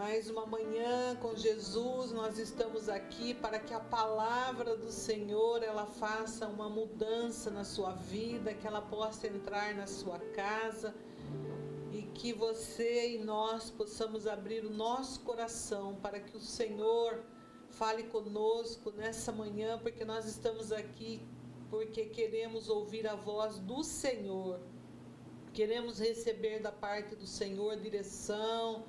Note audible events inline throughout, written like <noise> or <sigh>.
Mais uma manhã com Jesus, nós estamos aqui para que a palavra do Senhor ela faça uma mudança na sua vida, que ela possa entrar na sua casa e que você e nós possamos abrir o nosso coração para que o Senhor fale conosco nessa manhã, porque nós estamos aqui porque queremos ouvir a voz do Senhor. Queremos receber da parte do Senhor direção,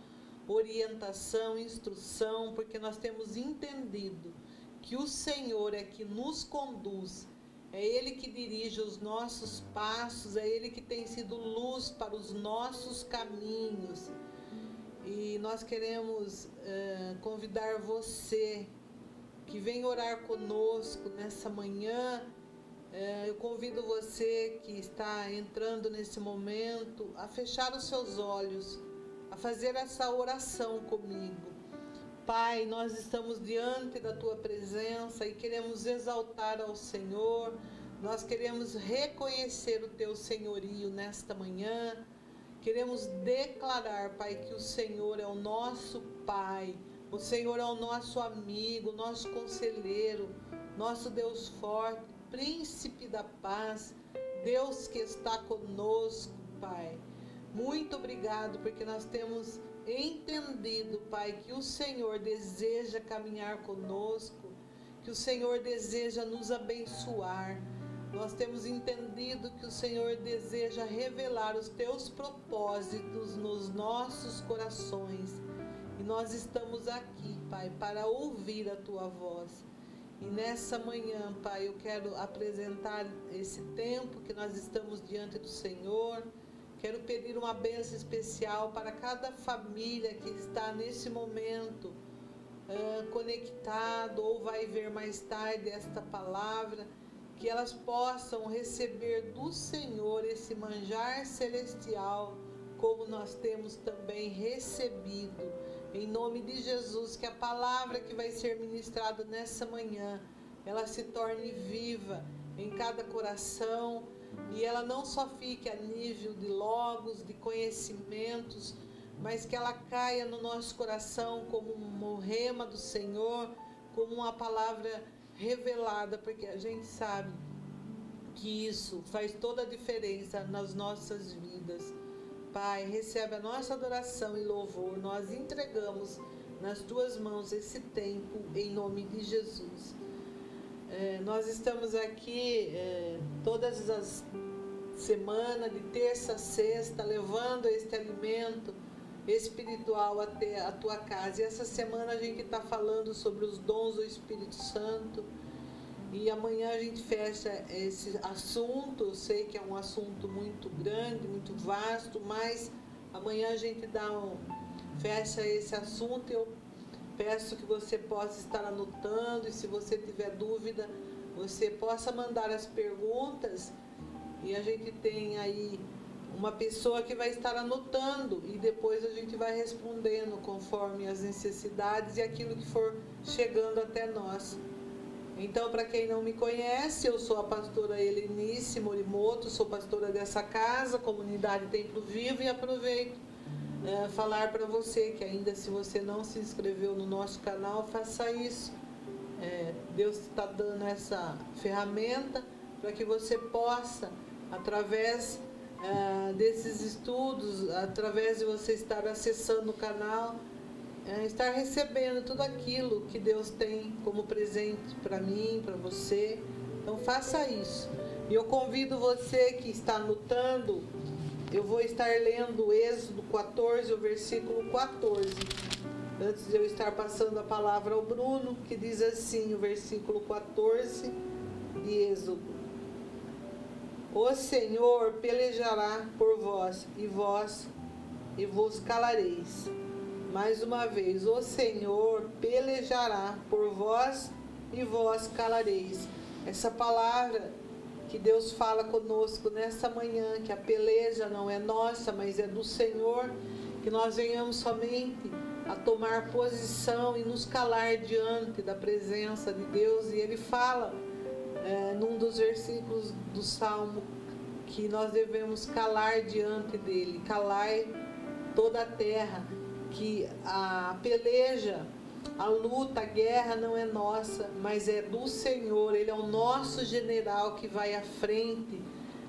orientação, instrução, porque nós temos entendido que o Senhor é que nos conduz, é Ele que dirige os nossos passos, é Ele que tem sido luz para os nossos caminhos. E nós queremos uh, convidar você que vem orar conosco nessa manhã. Uh, eu convido você que está entrando nesse momento a fechar os seus olhos a fazer essa oração comigo. Pai, nós estamos diante da tua presença e queremos exaltar ao Senhor, nós queremos reconhecer o teu senhorio nesta manhã. Queremos declarar, Pai, que o Senhor é o nosso Pai, o Senhor é o nosso amigo, nosso conselheiro, nosso Deus forte, príncipe da paz, Deus que está conosco, Pai. Muito obrigado, porque nós temos entendido, Pai, que o Senhor deseja caminhar conosco, que o Senhor deseja nos abençoar. Nós temos entendido que o Senhor deseja revelar os teus propósitos nos nossos corações. E nós estamos aqui, Pai, para ouvir a tua voz. E nessa manhã, Pai, eu quero apresentar esse tempo que nós estamos diante do Senhor Quero pedir uma bênção especial para cada família que está nesse momento uh, conectado ou vai ver mais tarde esta palavra, que elas possam receber do Senhor esse manjar celestial, como nós temos também recebido. Em nome de Jesus, que a palavra que vai ser ministrada nessa manhã, ela se torne viva em cada coração e ela não só fique a nível de logos, de conhecimentos, mas que ela caia no nosso coração como um rema do Senhor, como uma palavra revelada, porque a gente sabe que isso faz toda a diferença nas nossas vidas. Pai, recebe a nossa adoração e louvor. Nós entregamos nas tuas mãos esse tempo em nome de Jesus. É, nós estamos aqui é, todas as semanas, de terça a sexta, levando este alimento espiritual até a tua casa. E essa semana a gente está falando sobre os dons do Espírito Santo. E amanhã a gente fecha esse assunto. Eu sei que é um assunto muito grande, muito vasto, mas amanhã a gente dá um, fecha esse assunto. Eu Peço que você possa estar anotando e se você tiver dúvida, você possa mandar as perguntas e a gente tem aí uma pessoa que vai estar anotando e depois a gente vai respondendo conforme as necessidades e aquilo que for chegando até nós. Então, para quem não me conhece, eu sou a pastora Helenice Morimoto, sou pastora dessa casa, comunidade Templo Vivo e aproveito é, falar para você que ainda se você não se inscreveu no nosso canal, faça isso. É, Deus está dando essa ferramenta para que você possa, através é, desses estudos, através de você estar acessando o canal, é, estar recebendo tudo aquilo que Deus tem como presente para mim, para você. Então faça isso. E eu convido você que está lutando eu vou estar lendo Êxodo 14, o versículo 14. Antes de eu estar passando a palavra ao Bruno, que diz assim, o versículo 14 de Êxodo. O Senhor pelejará por vós, e vós e vos calareis. Mais uma vez, o Senhor pelejará por vós e vós calareis. Essa palavra que Deus fala conosco nessa manhã, que a peleja não é nossa, mas é do Senhor, que nós venhamos somente a tomar posição e nos calar diante da presença de Deus. E ele fala é, num dos versículos do Salmo que nós devemos calar diante dele, calar toda a terra. que a peleja, a luta, a guerra não é nossa, mas é do Senhor. Ele é o nosso general que vai à frente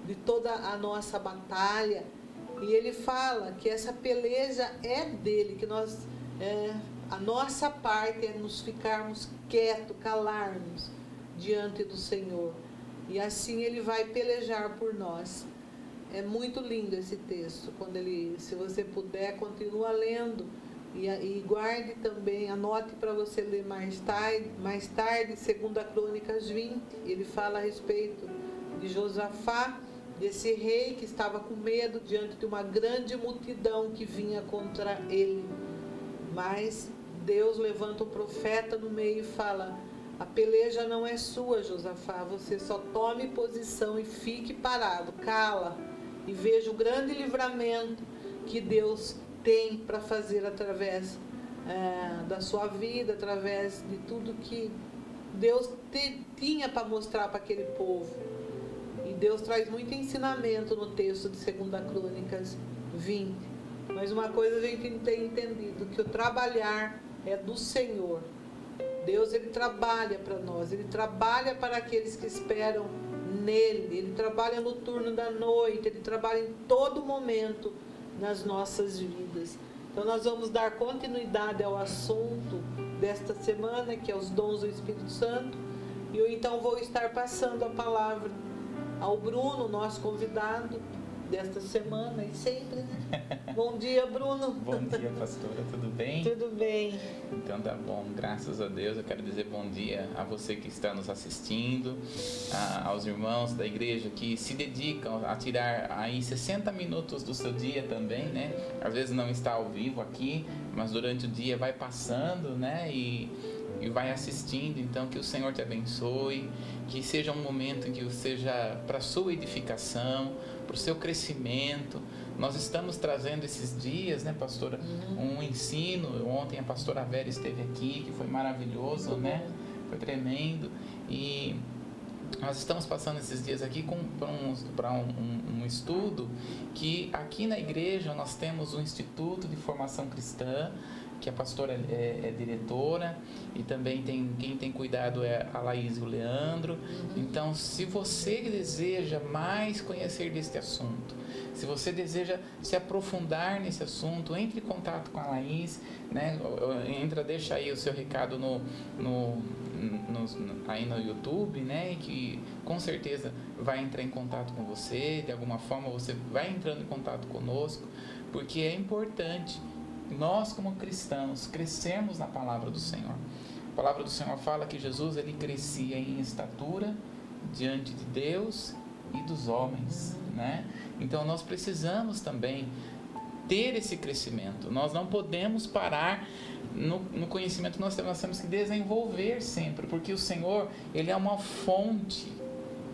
de toda a nossa batalha. E ele fala que essa peleja é dele, que nós é, a nossa parte é nos ficarmos quietos, calarmos diante do Senhor. E assim ele vai pelejar por nós. É muito lindo esse texto. Quando ele, se você puder, continua lendo e, e guarde também, anote para você ler mais tarde, mais tarde, 2 Crônicas 20. Ele fala a respeito de Josafá desse rei que estava com medo diante de uma grande multidão que vinha contra ele. Mas Deus levanta o profeta no meio e fala: A peleja não é sua, Josafá. Você só tome posição e fique parado, cala e veja o grande livramento que Deus tem para fazer através é, da sua vida, através de tudo que Deus te, tinha para mostrar para aquele povo. E Deus traz muito ensinamento no texto de 2 Crônicas 20. Mas uma coisa a gente tem entendido, que o trabalhar é do Senhor. Deus ele trabalha para nós, ele trabalha para aqueles que esperam nele, ele trabalha no turno da noite, ele trabalha em todo momento nas nossas vidas. Então nós vamos dar continuidade ao assunto desta semana, que é os dons do Espírito Santo, e eu então vou estar passando a palavra ao Bruno, nosso convidado desta semana e sempre, né? Bom dia, Bruno. bom dia, pastora, tudo bem? Tudo bem. Então tá bom, graças a Deus. Eu quero dizer bom dia a você que está nos assistindo, a, aos irmãos da igreja que se dedicam a tirar aí 60 minutos do seu dia também, né? Às vezes não está ao vivo aqui, mas durante o dia vai passando, né? E e vai assistindo. Então, que o Senhor te abençoe, que seja um momento em que seja para sua edificação, para o seu crescimento. Nós estamos trazendo esses dias, né, pastora, uhum. um ensino. Ontem a pastora Vera esteve aqui, que foi maravilhoso, né? Foi tremendo. E nós estamos passando esses dias aqui para um, um, um, estudo que aqui na igreja nós temos o Instituto de Formação Cristã, que a pastora é, é, diretora e também tem quem tem cuidado é a Laís e o Leandro. Então, se você deseja mais conhecer deste assunto, se você deseja se aprofundar nesse assunto, entre em contato com a Laís, né? Entra, deixa aí o seu recado no, no, no, aí no YouTube, né? Que com certeza vai entrar em contato com você, de alguma forma você vai entrando em contato conosco, porque é importante nós como cristãos crescemos na palavra do Senhor. A palavra do Senhor fala que Jesus ele crescia em estatura diante de Deus e dos homens, né? Então nós precisamos também ter esse crescimento. Nós não podemos parar no, no conhecimento que nós temos, nós temos que desenvolver sempre, porque o Senhor ele é uma fonte.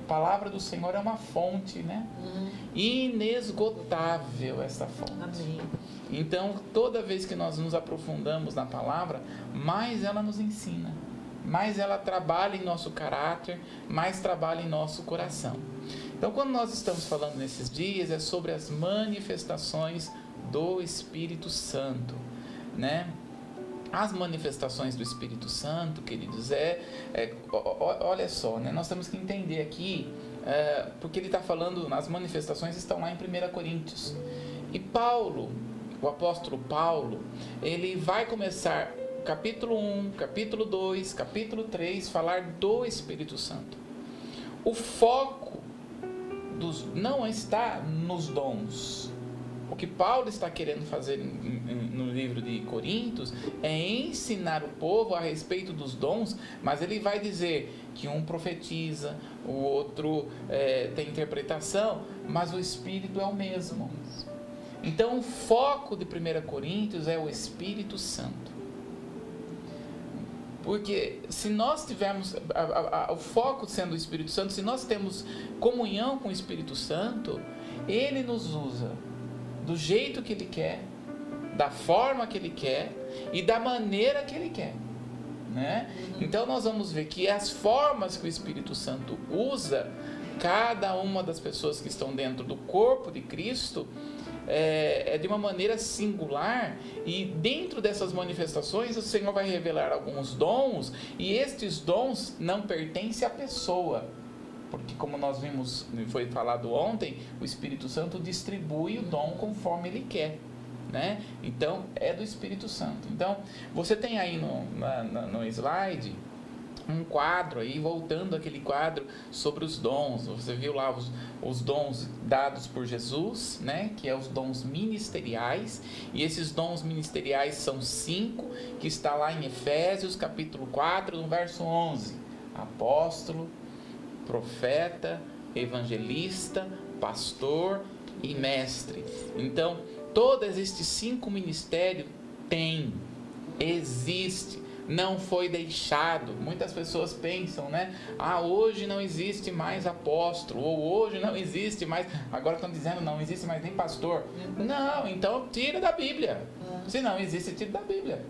A palavra do Senhor é uma fonte, né? Uhum. Inesgotável essa fonte. Amém. Então, toda vez que nós nos aprofundamos na palavra, mais ela nos ensina, mais ela trabalha em nosso caráter, mais trabalha em nosso coração. Então, quando nós estamos falando nesses dias, é sobre as manifestações do Espírito Santo, né? As manifestações do Espírito Santo, queridos, é, é olha só, né? Nós temos que entender aqui, é, porque ele está falando, as manifestações estão lá em 1 Coríntios. E Paulo, o apóstolo Paulo, ele vai começar capítulo 1, capítulo 2, capítulo 3, falar do Espírito Santo. O foco dos, não está nos dons. O que Paulo está querendo fazer no livro de Coríntios é ensinar o povo a respeito dos dons, mas ele vai dizer que um profetiza, o outro é, tem interpretação, mas o Espírito é o mesmo. Então, o foco de 1 Coríntios é o Espírito Santo. Porque se nós tivermos a, a, a, o foco sendo o Espírito Santo, se nós temos comunhão com o Espírito Santo, ele nos usa do jeito que ele quer, da forma que ele quer e da maneira que ele quer. Né? Então nós vamos ver que as formas que o Espírito Santo usa, cada uma das pessoas que estão dentro do corpo de Cristo, é, é, de uma maneira singular e dentro dessas manifestações o Senhor vai revelar alguns dons e estes dons não pertencem à pessoa. Porque como nós vimos, foi falado ontem, o Espírito Santo distribui o dom conforme ele quer. Né? Então é do Espírito Santo. Então você tem aí no, na, no slide um quadro aí, voltando aquele quadro sobre os dons. Você viu lá os, os dons dados por Jesus, né? Que é os dons ministeriais. E esses dons ministeriais são cinco, que está lá em Efésios, capítulo 4, no verso 11. Apóstolo, profeta, evangelista, pastor e mestre. Então, todos estes cinco ministérios têm, existe não foi deixado. Muitas pessoas pensam, né? Ah, hoje não existe mais apóstolo, ou hoje não existe mais. Agora estão dizendo não existe mais nem pastor. Não, então tira da Bíblia. Se não existe, tira da Bíblia.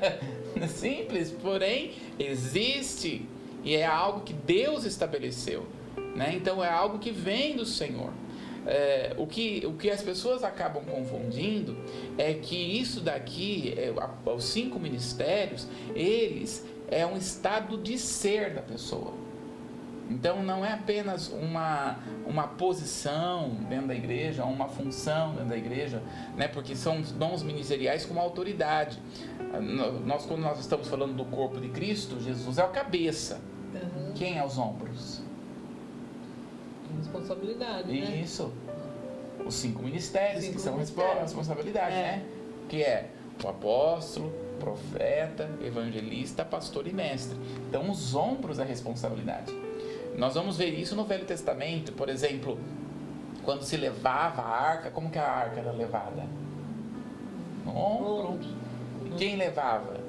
<laughs> Simples, porém existe e é algo que Deus estabeleceu, né? Então é algo que vem do Senhor. É, o, que, o que as pessoas acabam confundindo é que isso daqui, é, os cinco ministérios, eles é um estado de ser da pessoa. Então não é apenas uma, uma posição dentro da igreja, uma função dentro da igreja, né? porque são dons ministeriais com autoridade. Nós, quando nós estamos falando do corpo de Cristo, Jesus é a cabeça. Quem é os ombros? Responsabilidade. Né? Isso. Os cinco ministérios, cinco que são ministérios. responsabilidade, é. né? Que é o apóstolo, profeta, evangelista, pastor e mestre. Então, os ombros da responsabilidade. Nós vamos ver isso no Velho Testamento, por exemplo, quando se levava a arca, como que a arca era levada? No ombro. E quem levava?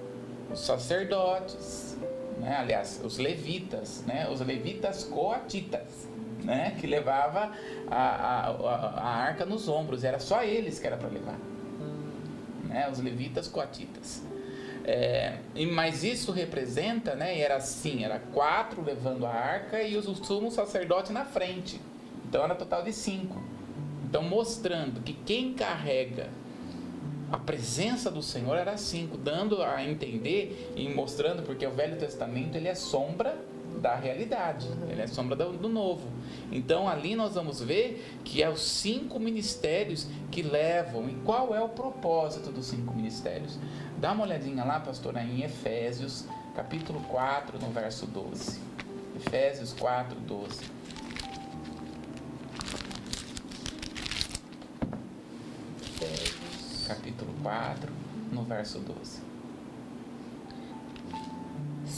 Os sacerdotes, né? aliás, os levitas, né? os levitas coatitas né? Que levava a, a, a, arca nos ombros. Era só eles que era para levar. Né? Os levitas coatitas. É, mas isso representa, né? Era assim, era quatro levando a arca e os sumo sacerdote na frente. Então era total de cinco. Então mostrando que quem carrega a presença do Senhor era cinco, dando a entender e mostrando porque o Velho Testamento ele é sombra da realidade, ele é sombra do, novo. Então ali nós vamos ver que é os cinco ministérios que levam. E qual é o propósito dos cinco ministérios? Dá uma olhadinha lá, pastora, em Efésios, capítulo 4, no verso 12. Efésios 4, 12. Capítulo 4, no verso 12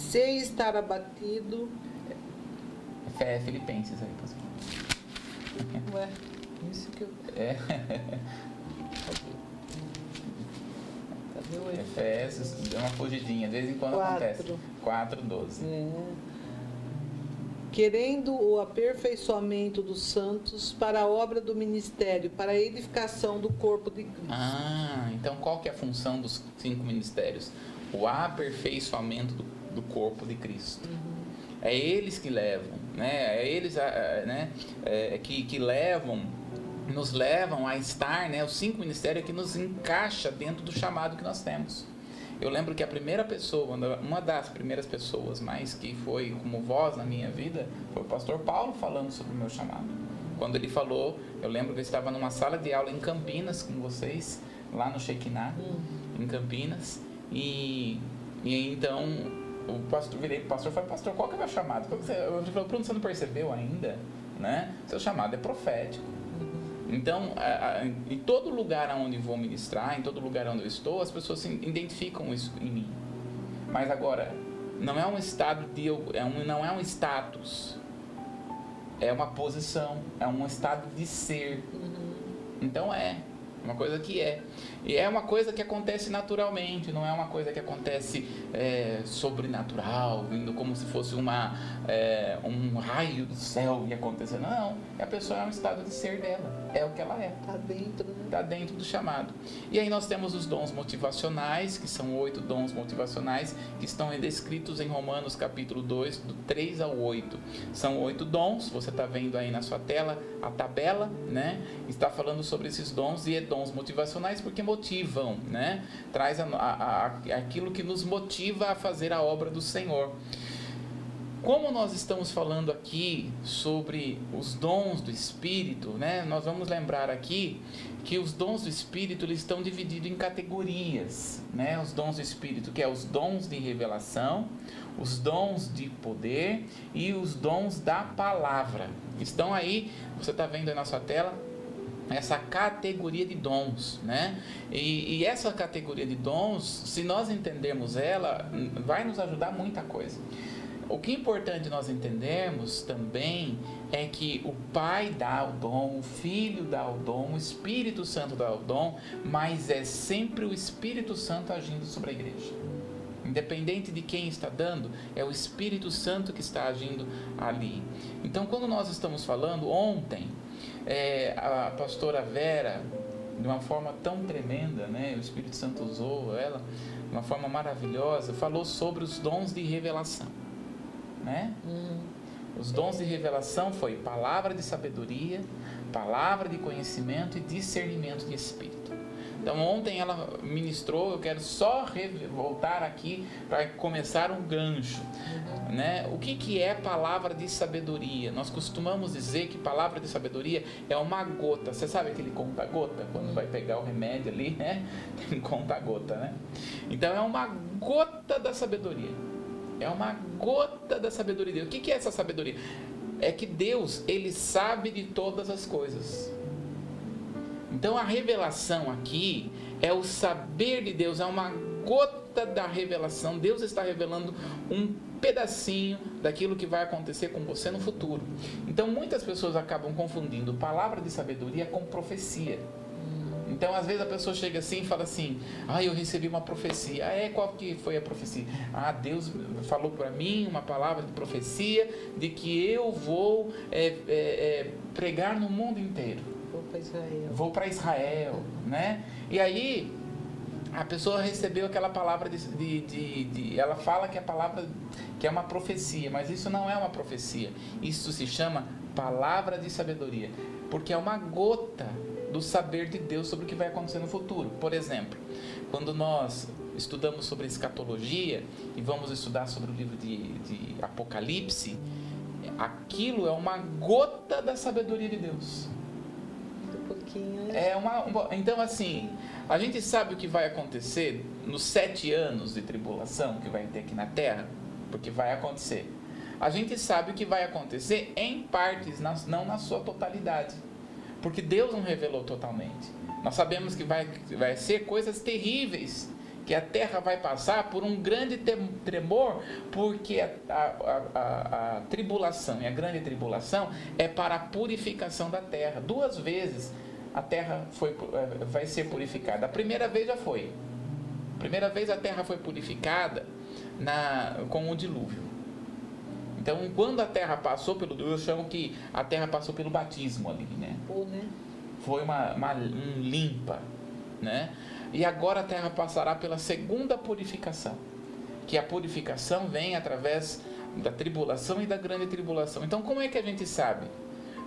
sem estar abatido. É, é Filipenses aí, pastor. Ué, isso que eu. É. Cadê o Efésios? Deu uma fugidinha, de vez em quando Quatro. acontece. 4, 12. É. Querendo o aperfeiçoamento dos santos para a obra do ministério, para a edificação do corpo de Cristo. Ah, então qual que é a função dos cinco ministérios? O aperfeiçoamento do do corpo de Cristo. Uhum. É eles que levam, né? É eles né? É, que, que levam, nos levam a estar, né? Os cinco ministérios que nos encaixa dentro do chamado que nós temos. Eu lembro que a primeira pessoa, uma das primeiras pessoas mais que foi como voz na minha vida, foi o pastor Paulo falando sobre o meu chamado. Quando ele falou, eu lembro que eu estava numa sala de aula em Campinas com vocês, lá no Shekinah, uhum. em Campinas, e, e então o pastor, virei pro pastor e falei, pastor, qual que é o meu chamado? Eu falei, Bruno, você não percebeu ainda? Né? Seu chamado é profético. Então, a, a, em todo lugar onde vou ministrar, em todo lugar onde eu estou, as pessoas identificam isso em mim. Mas agora, não é um estado de é um, não é um status, é uma posição, é um estado de ser. Uhum. Então é, uma coisa que é. E é uma coisa que acontece naturalmente, não é uma coisa que acontece é, sobrenatural, vindo como se fosse uma, é, um raio do céu e acontecendo. Não, a pessoa é um estado de ser dela, é o que ela é. Está dentro, né? Está dentro do chamado. E aí nós temos os dons motivacionais, que são oito dons motivacionais, que estão descritos em Romanos capítulo 2, do 3 ao 8. São oito dons, você está vendo aí na sua tela a tabela, né? Está falando sobre esses dons e é dons motivacionais porque motivam, né? Traz a, a, a, aquilo que nos motiva a fazer a obra do Senhor. Como nós estamos falando aqui sobre os dons do Espírito, né? Nós vamos lembrar aqui que os dons do Espírito eles estão divididos em categorias, né? Os dons do Espírito, que é os dons de revelação, os dons de poder e os dons da palavra. Estão aí, você está vendo aí na sua tela, essa categoria de dons, né? E, e, essa categoria de dons, se nós entendermos ela, vai nos ajudar muita coisa. O que é importante nós entendermos também é que o Pai dá o dom, o Filho dá o dom, o Espírito Santo dá o dom, mas é sempre o Espírito Santo agindo sobre a igreja. Independente de quem está dando, é o Espírito Santo que está agindo ali. Então, quando nós estamos falando, ontem, é, a pastora Vera, de uma forma tão tremenda, né? o Espírito Santo usou ela de uma forma maravilhosa, falou sobre os dons de revelação. Né? Hum. Os dons de revelação foi palavra de sabedoria, palavra de conhecimento e discernimento de espírito. Então ontem ela ministrou, eu quero só voltar aqui para começar um gancho. Né? O que, que é palavra de sabedoria? Nós costumamos dizer que palavra de sabedoria é uma gota. Você sabe aquele conta-gota? Quando vai pegar o remédio ali, né? <laughs> Tem conta-gota, né? Então é uma gota da sabedoria. É uma gota da sabedoria. O que, que é essa sabedoria? É que Deus, Ele sabe de todas as coisas. Então a revelação aqui é o saber de Deus, é uma gota da revelação. Deus está revelando um pedacinho daquilo que vai acontecer com você no futuro. Então muitas pessoas acabam confundindo palavra de sabedoria com profecia. Então, às vezes a pessoa chega assim e fala assim: Ah, eu recebi uma profecia. Ah, é? Qual que foi a profecia? Ah, Deus falou para mim uma palavra de profecia de que eu vou é, é, é, pregar no mundo inteiro. Para Israel. Vou para Israel, né? E aí a pessoa recebeu aquela palavra de, de, de, de, ela fala que a palavra que é uma profecia, mas isso não é uma profecia. Isso se chama palavra de sabedoria, porque é uma gota do saber de Deus sobre o que vai acontecer no futuro. Por exemplo, quando nós estudamos sobre escatologia e vamos estudar sobre o livro de, de Apocalipse, aquilo é uma gota da sabedoria de Deus pouquinho. É uma, então, assim, a gente sabe o que vai acontecer nos sete anos de tribulação que vai ter aqui na Terra, porque vai acontecer. A gente sabe o que vai acontecer em partes, não na sua totalidade, porque Deus não revelou totalmente. Nós sabemos que vai, vai ser coisas terríveis que a terra vai passar por um grande tremor, porque a, a, a, a, tribulação e a grande tribulação é para a purificação da terra. Duas vezes a terra foi, eh, vai ser purificada. A primeira vez já foi. A primeira vez a terra foi purificada na, com o dilúvio. Então, quando a terra passou pelo. Eu chamo que a terra passou pelo batismo ali, né? né? Foi uma, uma um limpa, né? E agora a terra passará pela segunda purificação. Que a purificação vem através da tribulação e da grande tribulação. Então, como é que a gente sabe?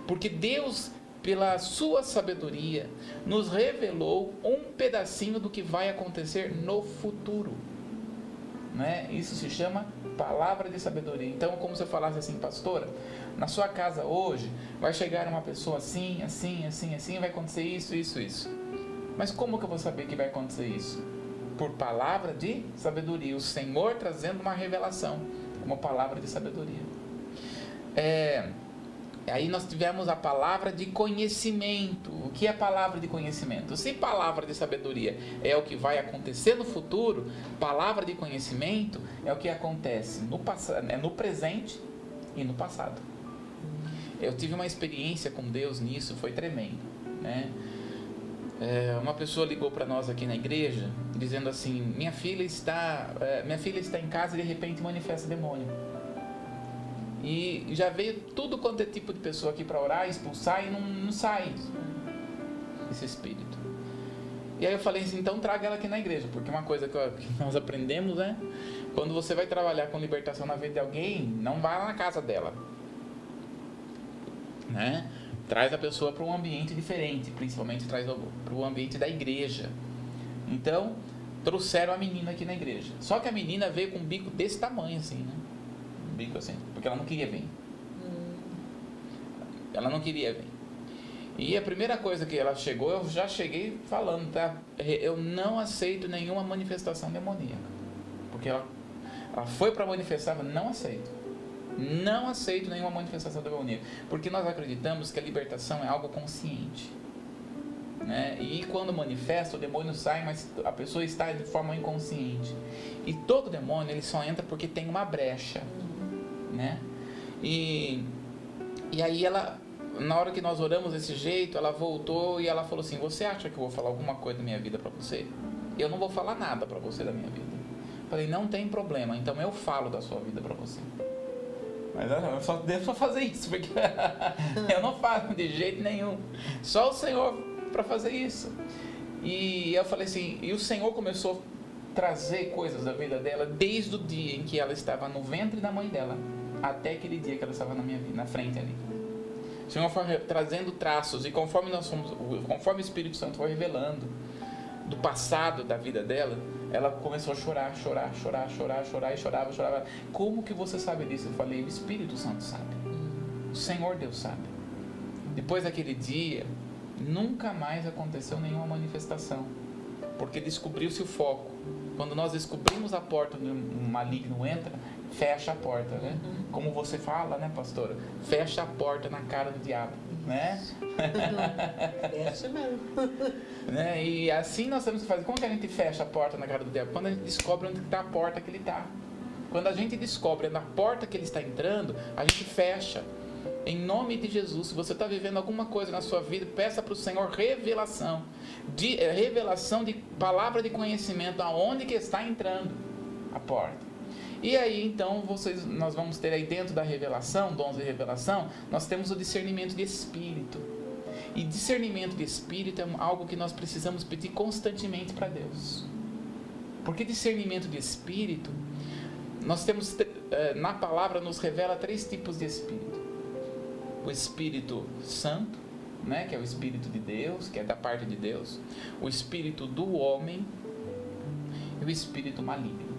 Porque Deus pela sua sabedoria, nos revelou um pedacinho do que vai acontecer no futuro. Né? Isso se chama palavra de sabedoria. Então, como se eu falasse assim, pastora, na sua casa hoje vai chegar uma pessoa assim, assim, assim, assim, vai acontecer isso, isso, isso. Mas como que eu vou saber que vai acontecer isso? Por palavra de sabedoria. O Senhor trazendo uma revelação, uma palavra de sabedoria. É, Aí nós tivemos a palavra de conhecimento. O que é palavra de conhecimento? Se palavra de sabedoria é o que vai acontecer no futuro, palavra de conhecimento é o que acontece no, é no presente e no passado. Eu tive uma experiência com Deus nisso, foi tremendo. Né? É, uma pessoa ligou para nós aqui na igreja dizendo assim: minha filha está, é, minha filha está em casa e de repente manifesta demônio. E já veio tudo quanto é tipo de pessoa aqui para orar, expulsar e não, não sai esse espírito. E aí eu falei assim, então traga ela aqui na igreja, porque uma coisa que nós aprendemos, né? Quando você vai trabalhar com libertação na vida de alguém, não vá na casa dela. Né? Traz a pessoa para um ambiente diferente, principalmente traz para o ambiente da igreja. Então, trouxeram a menina aqui na igreja. Só que a menina veio com um bico desse tamanho, assim, né? Um bico assim, porque ela não queria vir. Hum. Ela não queria vir. E a primeira coisa que ela chegou, eu já cheguei falando, tá? Eu não aceito nenhuma manifestação demoníaca. Porque ela, ela foi para manifestar, mas não aceito. Não aceito nenhuma manifestação demoníaca. Porque nós acreditamos que a libertação é algo consciente. Né? E quando manifesta, o demônio sai, mas a pessoa está de forma inconsciente. E todo demônio ele só entra porque tem uma brecha, né? E, e aí ela, na hora que nós oramos desse jeito, ela voltou e ela falou assim: Você acha que eu vou falar alguma coisa da minha vida para você? Eu não vou falar nada para você da minha vida. Falei: Não tem problema, então eu falo da sua vida para você. Mas eu só devo fazer isso, porque <laughs> eu não faço de jeito nenhum. Só o Senhor para fazer isso. E eu falei assim: E o Senhor começou a trazer coisas da vida dela desde o dia em que ela estava no ventre da mãe dela até aquele dia que ela estava na minha na frente ali. O Senhor foi trazendo traços e conforme nós fomos, conforme o Espírito Santo foi revelando do passado da vida dela, ela começou a chorar, chorar, chorar, chorar, chorar e chorava, chorava. Como que você sabe disso? Eu falei, o Espírito Santo sabe. O Senhor Deus sabe. Depois daquele dia, nunca mais aconteceu nenhuma manifestação, porque descobriu-se o foco. Quando nós descobrimos a porta onde um maligno entra, fecha a porta, né? Uhum. Como você fala, né, pastora? Fecha a porta na cara do diabo, né? <laughs> Fecha mesmo. né? E assim nós temos que fazer. Como que a gente fecha a porta na cara do diabo? Quando a gente descobre onde está a porta que ele está. Quando a gente descobre na porta que ele está entrando, a gente fecha. Em nome de Jesus, se você está vivendo alguma coisa na sua vida, peça para o Senhor revelação. De, eh, revelação de palavra de conhecimento aonde que está entrando a porta. E aí, então, vocês, nós vamos ter aí dentro da revelação, dons de revelação, nós temos o discernimento de espírito. E discernimento de espírito é algo que nós precisamos pedir constantemente para Deus. Porque discernimento de espírito, nós temos, eh, na palavra, nos revela três tipos de espírito: o Espírito Santo, né, que é o Espírito de Deus, que é da parte de Deus, o Espírito do homem e o Espírito maligno.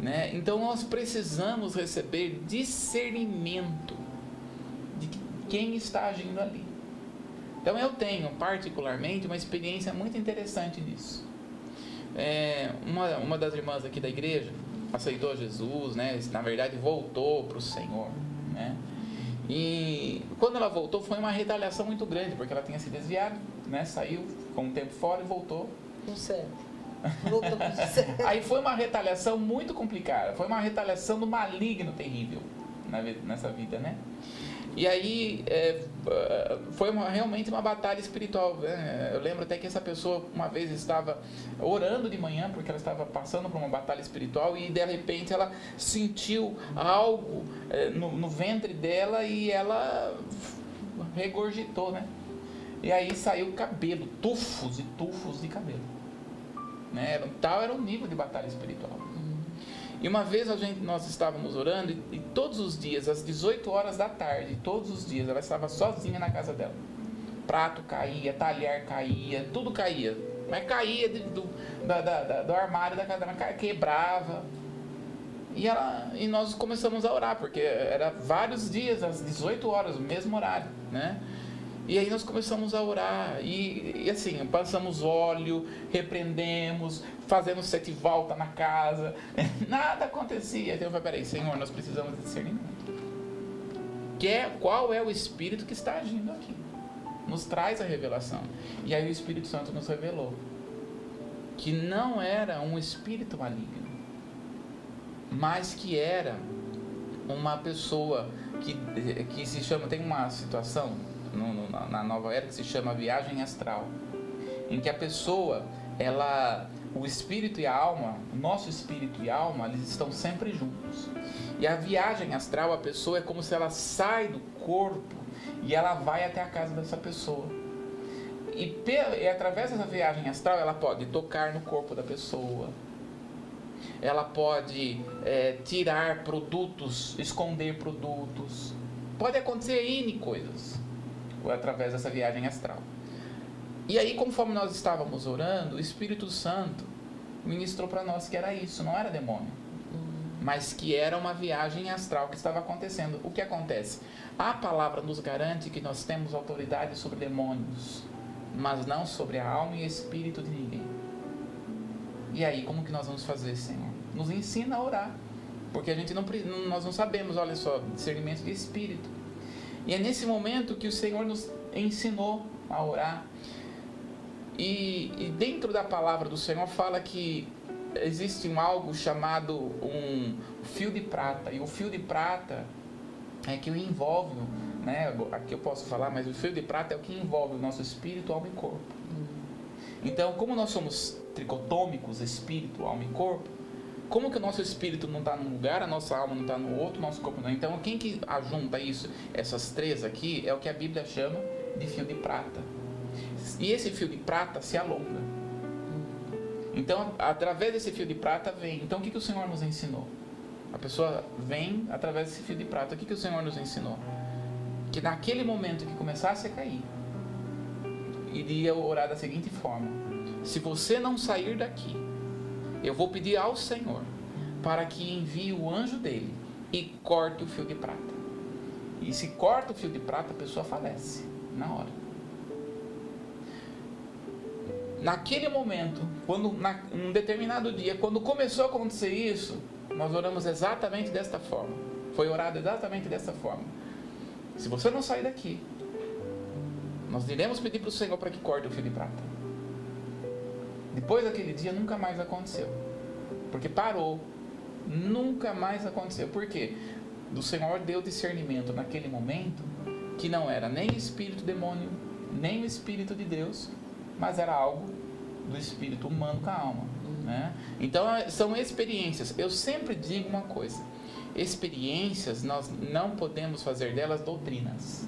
Né? Então nós precisamos receber discernimento de quem está agindo ali. Então eu tenho particularmente uma experiência muito interessante nisso. É, uma, uma das irmãs aqui da igreja aceitou Jesus, né? na verdade voltou para o Senhor. Né? E quando ela voltou foi uma retaliação muito grande, porque ela tinha se desviado, né? saiu, ficou um tempo fora e voltou. Com certo. Aí foi uma retaliação muito complicada. Foi uma retaliação do maligno terrível nessa vida, né? E aí é, foi uma, realmente uma batalha espiritual. Né? Eu lembro até que essa pessoa uma vez estava orando de manhã porque ela estava passando por uma batalha espiritual e de repente ela sentiu algo é, no, no ventre dela e ela regurgitou, né? E aí saiu cabelo, tufos e tufos de cabelo. Né? Tal era o nível de batalha espiritual. E uma vez a gente, nós estávamos orando e, e, todos os dias, às 18 horas da tarde, todos os dias, ela estava sozinha na casa dela. Prato caía, talher caía, tudo caía. Mas caía de, do, da, da, do armário da casa dela, quebrava. E, ela, e nós começamos a orar, porque era vários dias, às 18 horas, o mesmo horário, né? E aí nós começamos a orar e, e assim, passamos óleo, repreendemos, fazemos sete voltas na casa, <laughs> nada acontecia. Então eu falei, peraí, Senhor, nós precisamos de discernimento. Que é, qual é o Espírito que está agindo aqui? Nos traz a revelação. E aí o Espírito Santo nos revelou que não era um espírito maligno, mas que era uma pessoa que, que se chama, tem uma situação no, no, na nova era que se chama viagem astral, em que a pessoa, ela, o espírito e a alma, nosso espírito e alma, eles estão sempre juntos. E a viagem astral, a pessoa é como se ela sai do corpo e ela vai até a casa dessa pessoa. E, e através dessa viagem astral, ela pode tocar no corpo da pessoa, ela pode é, tirar produtos, esconder produtos. Pode acontecer N coisas através dessa viagem astral. E aí, conforme nós estávamos orando, o Espírito Santo ministrou para nós que era isso, não era demônio, mas que era uma viagem astral que estava acontecendo. O que acontece? A palavra nos garante que nós temos autoridade sobre demônios, mas não sobre a alma e espírito de ninguém. E aí, como que nós vamos fazer, Senhor? Nos ensina a orar. Porque a gente não, nós não sabemos, olha só, discernimento de espírito. E é nesse momento que o Senhor nos ensinou a orar. E, e dentro da palavra do Senhor fala que existe um algo chamado um fio de prata. E o fio de prata é que o envolve, né? Aqui eu posso falar, mas o fio de prata é o que envolve o nosso espírito, alma e corpo. Então, como nós somos tricotômicos, espírito, alma e corpo, como que o nosso espírito não está num lugar, a nossa alma não está no outro, nosso corpo não. Então, quem que ajunta isso, essas três aqui, é o que a Bíblia chama de fio de prata. E esse fio de prata se alonga. Então, através desse fio de prata vem. Então, o que, que o Senhor nos ensinou? A pessoa vem através desse fio de prata. O que, que o Senhor nos ensinou? Que naquele momento que começasse a cair, iria orar da seguinte forma: Se você não sair daqui, eu vou pedir ao Senhor para que envie o anjo dele e corte o fio de prata. E se corta o fio de prata, a pessoa falece na hora. Naquele momento, quando na, um determinado dia, quando começou a acontecer isso, nós oramos exatamente desta forma. Foi orado exatamente desta forma. Se você não sair daqui, nós iremos pedir para o Senhor para que corte o fio de prata. Depois daquele dia nunca mais aconteceu. Porque parou. Nunca mais aconteceu. Por quê? O Senhor deu discernimento naquele momento que não era nem espírito demônio, nem o espírito de Deus, mas era algo do espírito humano com a alma. Né? Então é, são experiências. Eu sempre digo uma coisa: experiências nós não podemos fazer delas doutrinas.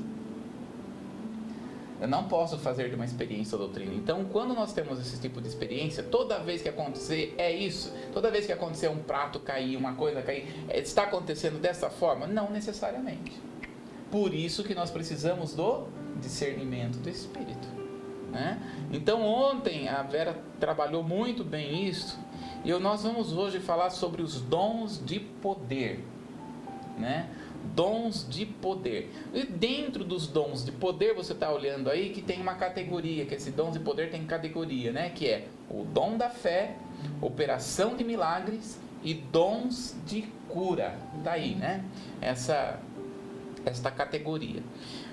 Eu não posso fazer de uma experiência doutrina. Então, quando nós temos esse tipo de experiência, toda vez que acontecer é isso, toda vez que acontecer um prato cair, uma coisa cair, é, está acontecendo dessa forma? Não necessariamente. Por isso que nós precisamos do discernimento do Espírito. Né? Então, ontem a Vera trabalhou muito bem isso, e nós vamos hoje falar sobre os dons de poder. Né? Dons de poder. E dentro dos dons de poder, você está olhando aí que tem uma categoria, que esse dons de poder tem categoria, né? Que é o dom da fé, operação de milagres e dons de cura. Tá aí, né? Essa esta categoria.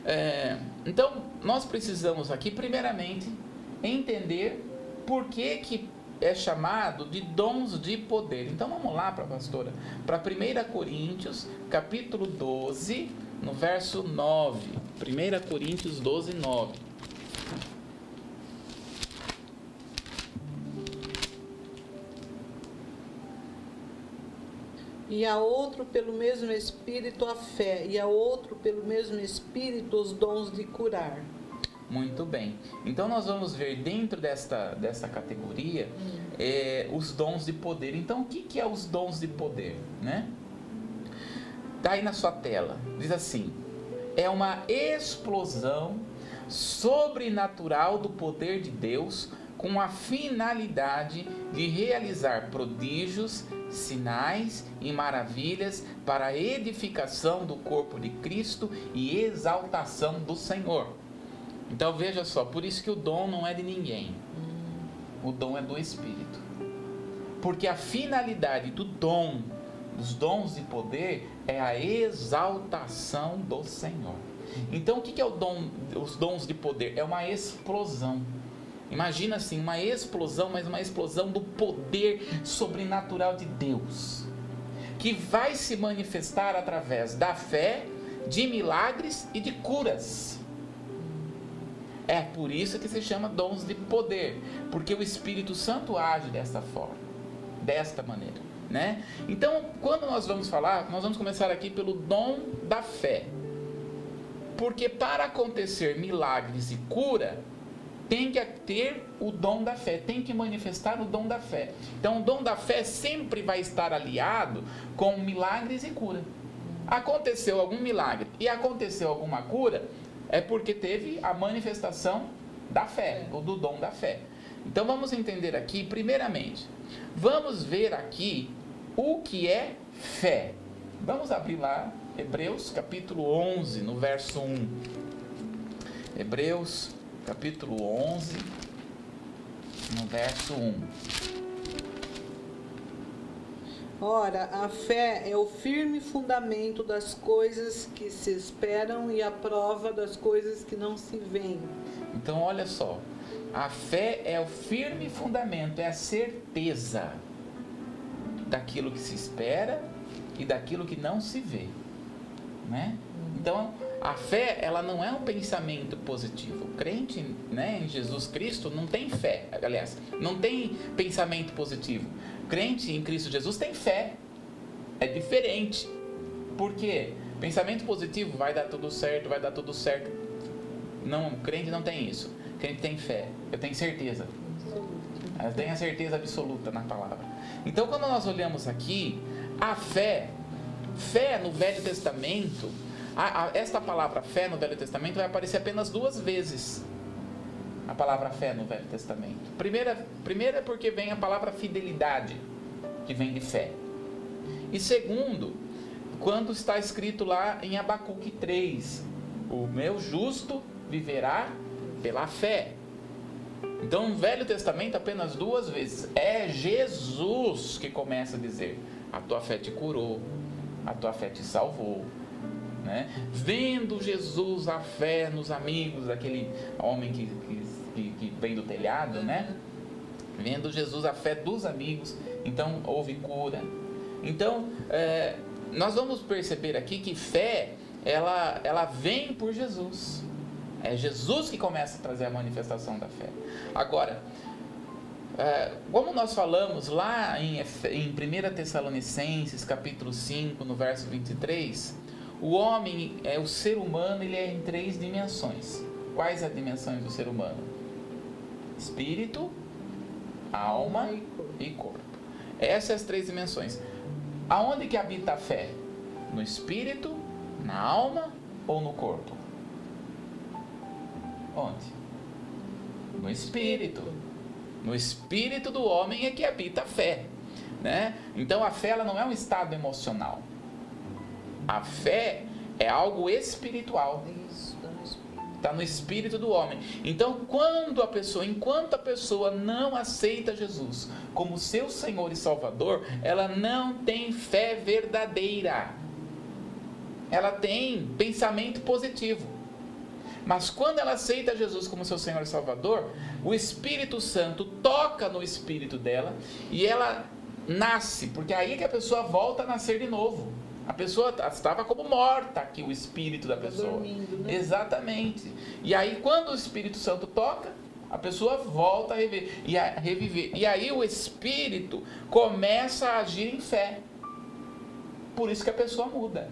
É, então, nós precisamos aqui, primeiramente, entender por que que é chamado de dons de poder. Então vamos lá para a pastora, para 1 Coríntios, capítulo 12, no verso 9. 1 Coríntios 12, 9. E a outro pelo mesmo Espírito a fé, e a outro pelo mesmo Espírito os dons de curar muito bem. Então nós vamos ver dentro desta, desta categoria é, os dons de poder. Então o que, que é os dons de poder? Né? Tá aí na sua tela. Diz assim: é uma explosão sobrenatural do poder de Deus com a finalidade de realizar prodígios, sinais e maravilhas para a edificação do corpo de Cristo e exaltação do Senhor. Então veja só, por isso que o dom não é de ninguém. O dom é do Espírito. Porque a finalidade do dom, dos dons de poder, é a exaltação do Senhor. Então o que é o dom, os dons de poder? É uma explosão. Imagina assim, uma explosão, mas uma explosão do poder sobrenatural de Deus, que vai se manifestar através da fé, de milagres e de curas. É por isso que se chama dons de poder, porque o Espírito Santo age dessa forma, desta maneira, né? Então, quando nós vamos falar, nós vamos começar aqui pelo dom da fé. Porque para acontecer milagres e cura, tem que ter o dom da fé, tem que manifestar o dom da fé. Então, o dom da fé sempre vai estar aliado com milagres e cura. Aconteceu algum milagre e aconteceu alguma cura, é porque teve a manifestação da fé, ou do dom da fé. Então, vamos entender aqui, primeiramente, vamos ver aqui o que é fé. Vamos abrir lá Hebreus capítulo 11, no verso 1. Hebreus capítulo 11, no verso 1. Ora, a fé é o firme fundamento das coisas que se esperam e a prova das coisas que não se veem. Então, olha só. A fé é o firme fundamento, é a certeza daquilo que se espera e daquilo que não se vê, né? Então, a fé, ela não é um pensamento positivo. O crente né, em Jesus Cristo não tem fé, aliás, não tem pensamento positivo. Crente em Cristo Jesus tem fé. É diferente. Por quê? Pensamento positivo vai dar tudo certo, vai dar tudo certo. Não, crente não tem isso. Crente tem fé. Eu tenho certeza. Eu tenho a certeza absoluta na palavra. Então, quando nós olhamos aqui, a fé, fé no Velho Testamento, a, a, esta palavra fé no Velho Testamento vai aparecer apenas duas vezes. A palavra fé no Velho Testamento. Primeira, primeira é porque vem a palavra fidelidade, que vem de fé. E segundo, quando está escrito lá em Abacuque 3, o meu justo viverá pela fé. Então, no Velho Testamento, apenas duas vezes. É Jesus que começa a dizer: A tua fé te curou, a tua fé te salvou, né? Vendo Jesus a fé nos amigos daquele homem que, que, que vem do telhado, né? Vendo Jesus a fé dos amigos, então houve cura. Então, é, nós vamos perceber aqui que fé, ela, ela vem por Jesus. É Jesus que começa a trazer a manifestação da fé. Agora, é, como nós falamos lá em, em 1 Tessalonicenses, capítulo 5, no verso 23, o homem, é o ser humano, ele é em três dimensões. Quais as dimensões do ser humano? Espírito, alma e corpo. Essas as três dimensões. Aonde que habita a fé? No espírito, na alma ou no corpo? Onde? No espírito. No espírito do homem é que habita a fé. Né? Então a fé ela não é um estado emocional. A fé é algo espiritual. Está no espírito do homem. Então, quando a pessoa, enquanto a pessoa não aceita Jesus como seu Senhor e Salvador, ela não tem fé verdadeira. Ela tem pensamento positivo. Mas quando ela aceita Jesus como seu Senhor e Salvador, o Espírito Santo toca no espírito dela e ela nasce, porque é aí que a pessoa volta a nascer de novo. A pessoa estava como morta aqui, o espírito da pessoa. Dormindo, né? Exatamente. E aí, quando o Espírito Santo toca, a pessoa volta a reviver, e a reviver. E aí o espírito começa a agir em fé. Por isso que a pessoa muda.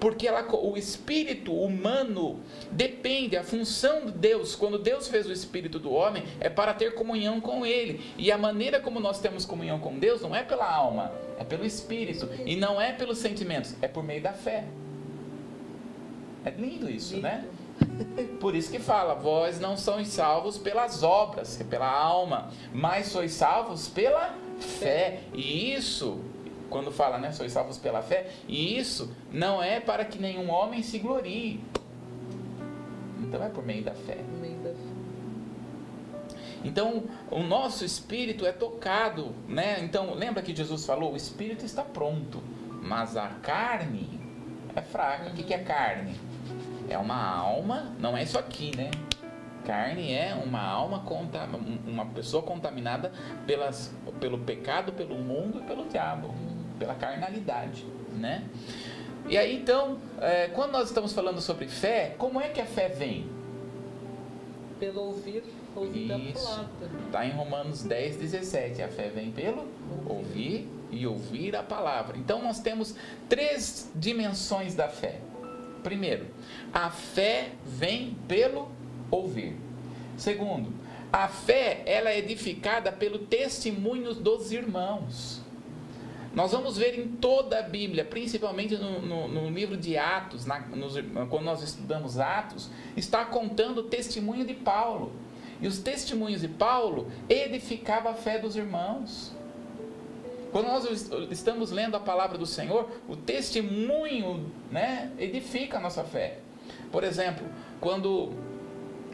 Porque ela, o espírito humano depende, a função de Deus, quando Deus fez o espírito do homem, é para ter comunhão com ele. E a maneira como nós temos comunhão com Deus não é pela alma, é pelo espírito. E não é pelos sentimentos, é por meio da fé. É lindo isso, né? Por isso que fala, vós não sois salvos pelas obras, é pela alma, mas sois salvos pela fé. E isso quando fala, né, sois salvos pela fé, e isso não é para que nenhum homem se glorie. Então é por meio da fé. Então, o nosso espírito é tocado, né? Então, lembra que Jesus falou, o espírito está pronto, mas a carne é fraca. Uhum. O que é carne? É uma alma, não é isso aqui, né? Carne é uma alma, uma pessoa contaminada pelas, pelo pecado, pelo mundo e pelo diabo pela carnalidade, né? E aí então, é, quando nós estamos falando sobre fé, como é que a fé vem? Pelo ouvir, ouvir Isso. palavra. Está em Romanos 10, 17. A fé vem pelo ouvir e ouvir a palavra. Então nós temos três dimensões da fé. Primeiro, a fé vem pelo ouvir. Segundo, a fé ela é edificada pelo testemunho dos irmãos. Nós vamos ver em toda a Bíblia, principalmente no, no- no livro de Atos, na- nos- quando nós estudamos Atos, está contando o testemunho de Paulo. E os testemunhos de Paulo edificavam a fé dos irmãos. Quando nós est- estamos lendo a palavra do Senhor, o testemunho né, edifica a nossa fé. Por exemplo, quando,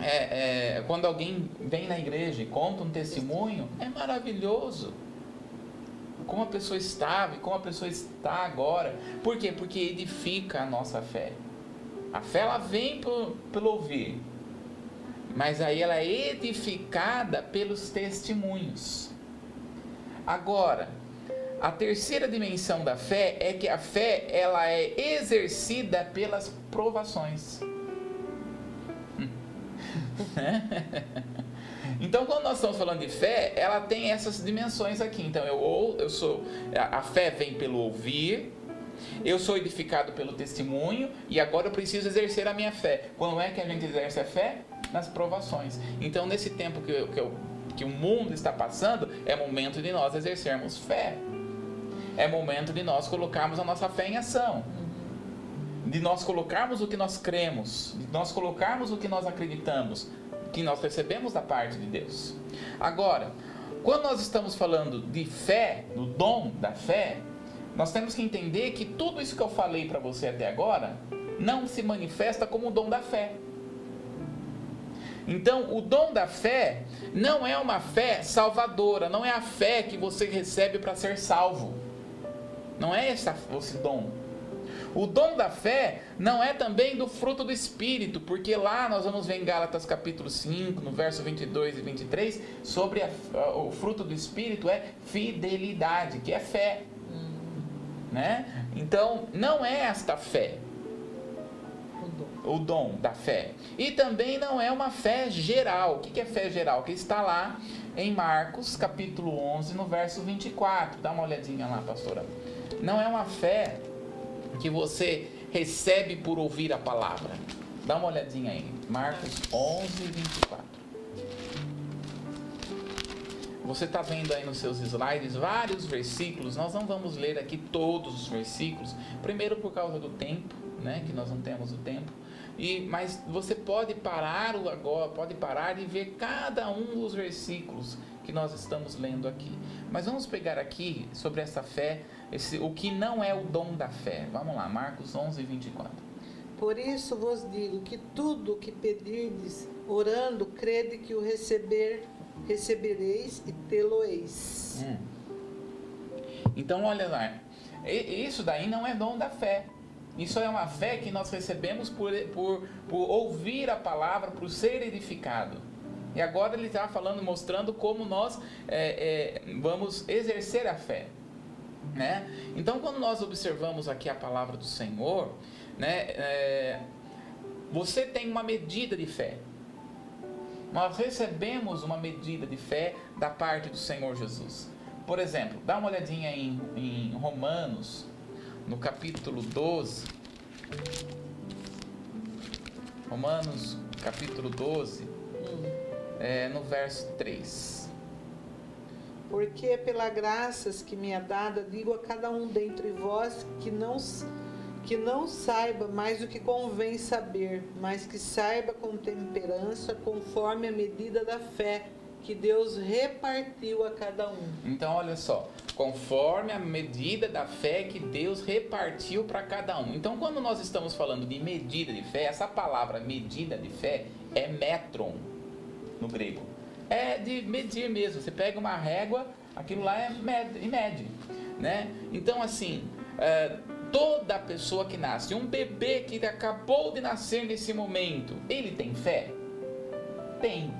é, é, quando alguém vem na igreja e conta um testemunho, é maravilhoso como a pessoa estava e como a pessoa está agora. Por quê? Porque edifica a nossa fé. A fé ela vem pelo, ouvir, mas aí ela é edificada pelos testemunhos. Agora, a terceira dimensão da fé é que a fé ela é exercida pelas provações. <laughs> <laughs> Então, quando nós estamos falando de fé, ela tem essas dimensões aqui. Então, eu, ou, eu sou. A fé vem pelo ouvir, eu sou edificado pelo testemunho, e agora eu preciso exercer a minha fé. Quando é que a gente exerce a fé? Nas provações. Então, nesse tempo que, eu- que, eu- que o mundo está passando, é momento de nós exercermos fé. É momento de nós colocarmos a nossa fé em ação. De nós colocarmos o que nós cremos, de nós colocarmos o que nós acreditamos, que nós recebemos da parte de Deus. Agora, quando nós estamos falando de fé, do dom da fé, nós temos que entender que tudo isso que eu falei para você até agora não se manifesta como o dom da fé. Então, o dom da fé não é uma fé salvadora, não é a fé que você recebe para ser salvo. Não é esse, dom. O dom da fé não é também do fruto do Espírito, porque lá nós vamos ver em Gálatas capítulo 5, no verso 22 e 23, sobre a- o fruto do Espírito é fidelidade, que é fé. Né? Então, não é esta fé, O dom. o dom da fé. E também não é uma fé geral. O que é fé geral? Que está lá em Marcos, capítulo 11, no verso 24. Dá uma olhadinha lá, pastora. Não é uma fé que você recebe por ouvir a palavra. Dá uma olhadinha aí. Marcos 11, 24. Você está vendo aí nos seus slides vários versículos. Nós não vamos ler aqui todos os versículos. Primeiro por causa do tempo, né? Que nós não temos o tempo. E, mas você pode parar o agora, pode parar e ver cada um dos versículos que nós estamos lendo aqui. Mas vamos pegar aqui sobre essa fé, esse, o que não é o dom da fé. Vamos lá, Marcos 11, 24. Por isso vos digo que tudo o que pedirdes, orando, crede que o receber, recebereis e tê-lo-eis. Hum. Então, olha lá. Isso daí não é dom da fé. Isso é uma fé que nós recebemos por, por, por ouvir a palavra, por ser edificado. E agora ele está falando, mostrando como nós é, é, vamos exercer a fé. Né? Então, quando nós observamos aqui a palavra do Senhor, né, é, você tem uma medida de fé. Nós recebemos uma medida de fé da parte do Senhor Jesus. Por exemplo, dá uma olhadinha em, em Romanos, no capítulo 12. Romanos, capítulo 12, Hum. é, no verso 3. Porque pela graças que me é dada, digo a cada um dentre vós que não, que não saiba mais o que convém saber, mas que saiba com temperança, conforme a medida da fé que Deus repartiu a cada um. Então, olha só, conforme a medida da fé que Deus repartiu para cada um. Então, quando nós estamos falando de medida de fé, essa palavra medida de fé é metron no grego. É de medir mesmo. Você pega uma régua, aquilo lá é med, e mede, né? Então, assim, é, toda pessoa que nasce, um bebê que acabou de nascer nesse momento, ele tem fé? Tem.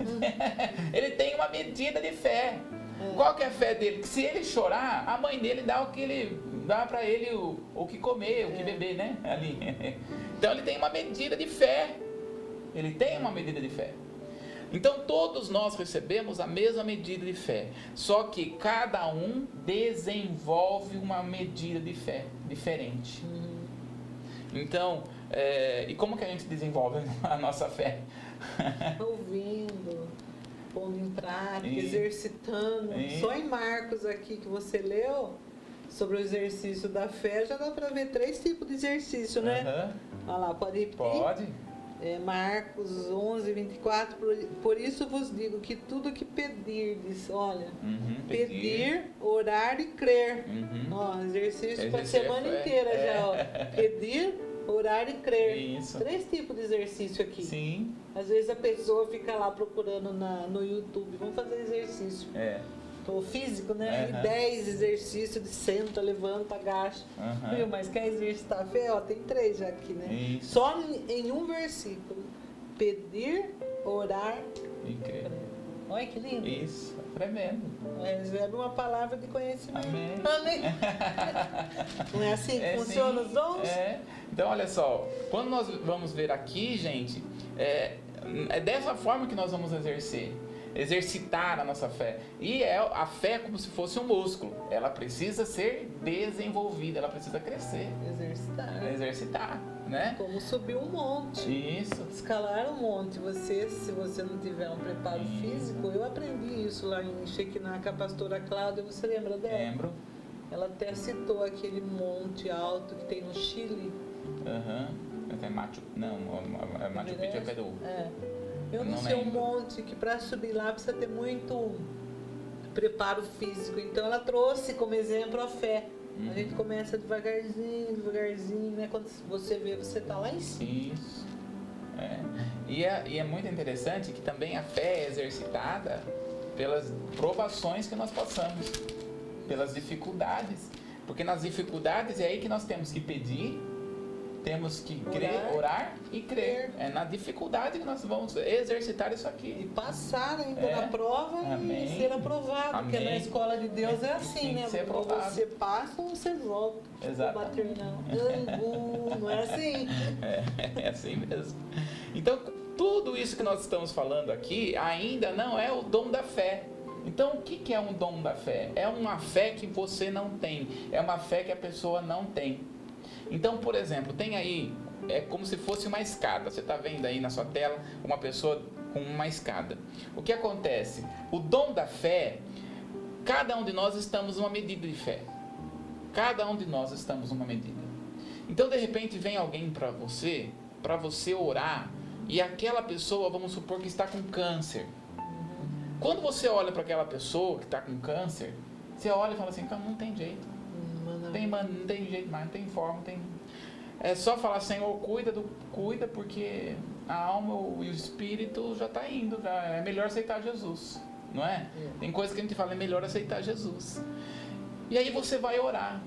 <laughs> ele tem uma medida de fé. Qual que é a fé dele? Que se ele chorar, a mãe dele dá o que ele dá para ele o, o que comer, o que É. beber, né? <laughs> Ali. Então ele tem uma medida de fé. ele tem uma medida de fé. Então todos nós recebemos a mesma medida de fé, só que cada um desenvolve uma medida de fé diferente. Uhum. Então, é, e como que a gente desenvolve <laughs> a nossa fé? Ouvindo, pondo em prática, E- exercitando. e- Só em Marcos aqui que você leu sobre o exercício da fé, já dá para ver três tipos de exercício, né? Aham, Olha lá, pode repetir? Pode? É, Marcos 11, 24. Por, por isso vos digo que tudo que pedirdes, olha, Uhum, pedir, orar e crer. Uhum. Ó, exercício para a semana fé. inteira É. já, ó. <laughs> Pedir, orar e crer. Isso. Três tipos de exercício aqui. Sim, Às vezes a pessoa fica lá procurando na, no YouTube, vamos fazer exercício. é. O físico, né? E 10 exercícios de senta, levanta, agacha. Aham. Viu? Mas quer exercitar a fé? Ó, tem três já aqui, né? Isso. Só em, um versículo. Pedir, orar, E crer. Olha que lindo. Isso, tremendo. Recebe uma palavra de conhecimento. Amém. Amém. <laughs> Não é assim que É, funciona sim. os dons? É. Então, olha só, quando nós vamos ver aqui, gente, é, é dessa forma que nós vamos exercer. Exercitar a nossa fé. E é a fé é como se fosse um músculo. Ela precisa ser desenvolvida, ela precisa crescer. Exercitar. Exercitar, né? Como subir um monte. Isso. Escalar um monte, você, se você não tiver um preparo Isso. físico, eu aprendi isso lá em Shekinah com a pastora Cláudia, você lembra dela? Lembro. Ela até citou aquele monte alto que tem no Chile. Aham. Até Machu. Não, é Machu Picchu é Peru. É. Eu não, Não sei um lembro. monte que para subir lá precisa ter muito preparo físico. Então ela trouxe como exemplo a fé. Uhum. A gente começa devagarzinho, devagarzinho, né? Quando você vê, você tá lá em cima. Isso. É. E, é, e é muito interessante que também a fé é exercitada pelas provações que nós passamos, pelas dificuldades. Porque nas dificuldades é aí que nós temos que pedir, temos que crer, Orar. orar e crer. É na dificuldade que nós vamos exercitar isso E aqui. passar ainda É. na prova Amém. e ser aprovado. Porque Amém. na escola de Deus é Tem assim, que né? ser aprovado. você passa ou você volta. Exato. <laughs> Angu, não é assim? É, é assim mesmo. Então, tudo isso que nós estamos falando aqui ainda não é o dom da fé. Então, o que é um dom da fé? É uma fé que você não tem. É uma fé que a pessoa não tem. Então, por exemplo, tem aí, é como se fosse uma escada. Você está vendo aí na sua tela uma pessoa com uma escada. O que acontece? O dom da fé, cada um de nós estamos numa medida de fé. Cada um de nós estamos numa medida. Então, de repente, vem alguém para você, para você orar, e aquela pessoa, vamos supor que está com câncer. Quando você olha para aquela pessoa que está com câncer, você olha e fala assim: "Cara, não tem jeito. Mano, Tem, mano, não tem jeito mais, não tem forma, não tem. É só falar, Senhor, cuida, do, cuida, porque a alma e o espírito já está indo, já é melhor aceitar Jesus, não é? É. Tem coisa que a gente fala, é melhor aceitar Jesus. E aí você vai orar.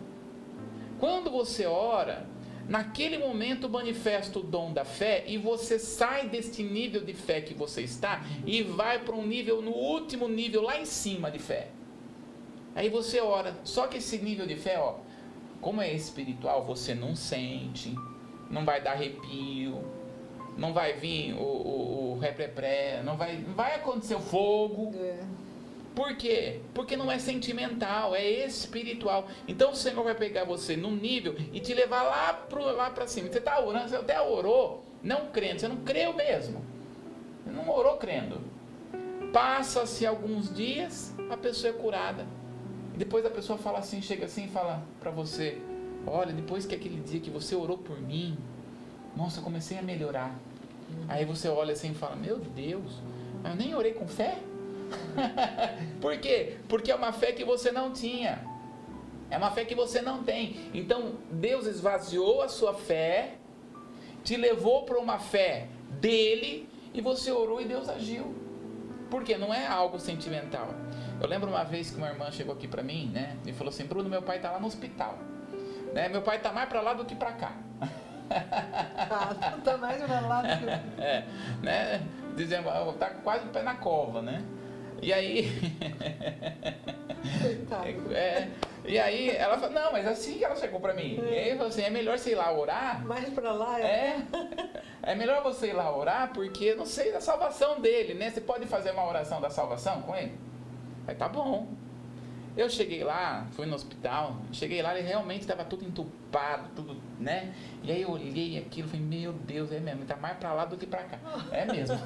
Quando você ora, naquele momento manifesta o dom da fé e você sai deste nível de fé que você está e vai para um nível, no último nível, lá em cima de fé. Aí você ora. Só que esse nível de fé, ó, como é espiritual, você não sente, não vai dar arrepio, não vai vir o, o, o reprepré, não vai, não vai acontecer o fogo. É. Por quê? Porque não é sentimental, é espiritual. Então o Senhor vai pegar você num nível e te levar lá para lá pra cima. Você está orando, você até orou, não crendo, você não creu mesmo. Você não orou crendo. Passa-se alguns dias, a pessoa é curada. E depois a pessoa fala assim, chega assim e fala para você: Olha, depois que aquele dia que você orou por mim, nossa, eu comecei a melhorar. Aí você olha assim e fala: Meu Deus, eu nem orei com fé? <laughs> Por quê? Porque é uma fé que você não tinha. É uma fé que você não tem. Então, Deus esvaziou a sua fé, te levou para uma fé dele e você orou e Deus agiu. Porque não é algo sentimental. Eu lembro uma vez que uma irmã chegou aqui para mim, né? E falou assim: "Bruno, meu pai tá lá no hospital. Né? Meu pai tá mais para lá do que para cá." Ah, tá mais pra lá do que... <laughs> É, né? Dizendo, "Ah, tá quase o pé na cova, né? E aí, Coitado. <laughs> é, e aí ela falou, não, mas assim que ela chegou pra mim. E aí eu falei assim, é melhor, sei lá, orar? Mais pra lá é. É. <laughs> é melhor você ir lá orar porque não sei da salvação dele, né? Você pode fazer uma oração da salvação com ele? Aí tá bom. Eu cheguei lá, fui no hospital, cheguei lá e realmente estava tudo entupado, tudo, né? E aí eu olhei aquilo e falei, meu Deus, é mesmo, tá mais para lá do que para cá. É mesmo.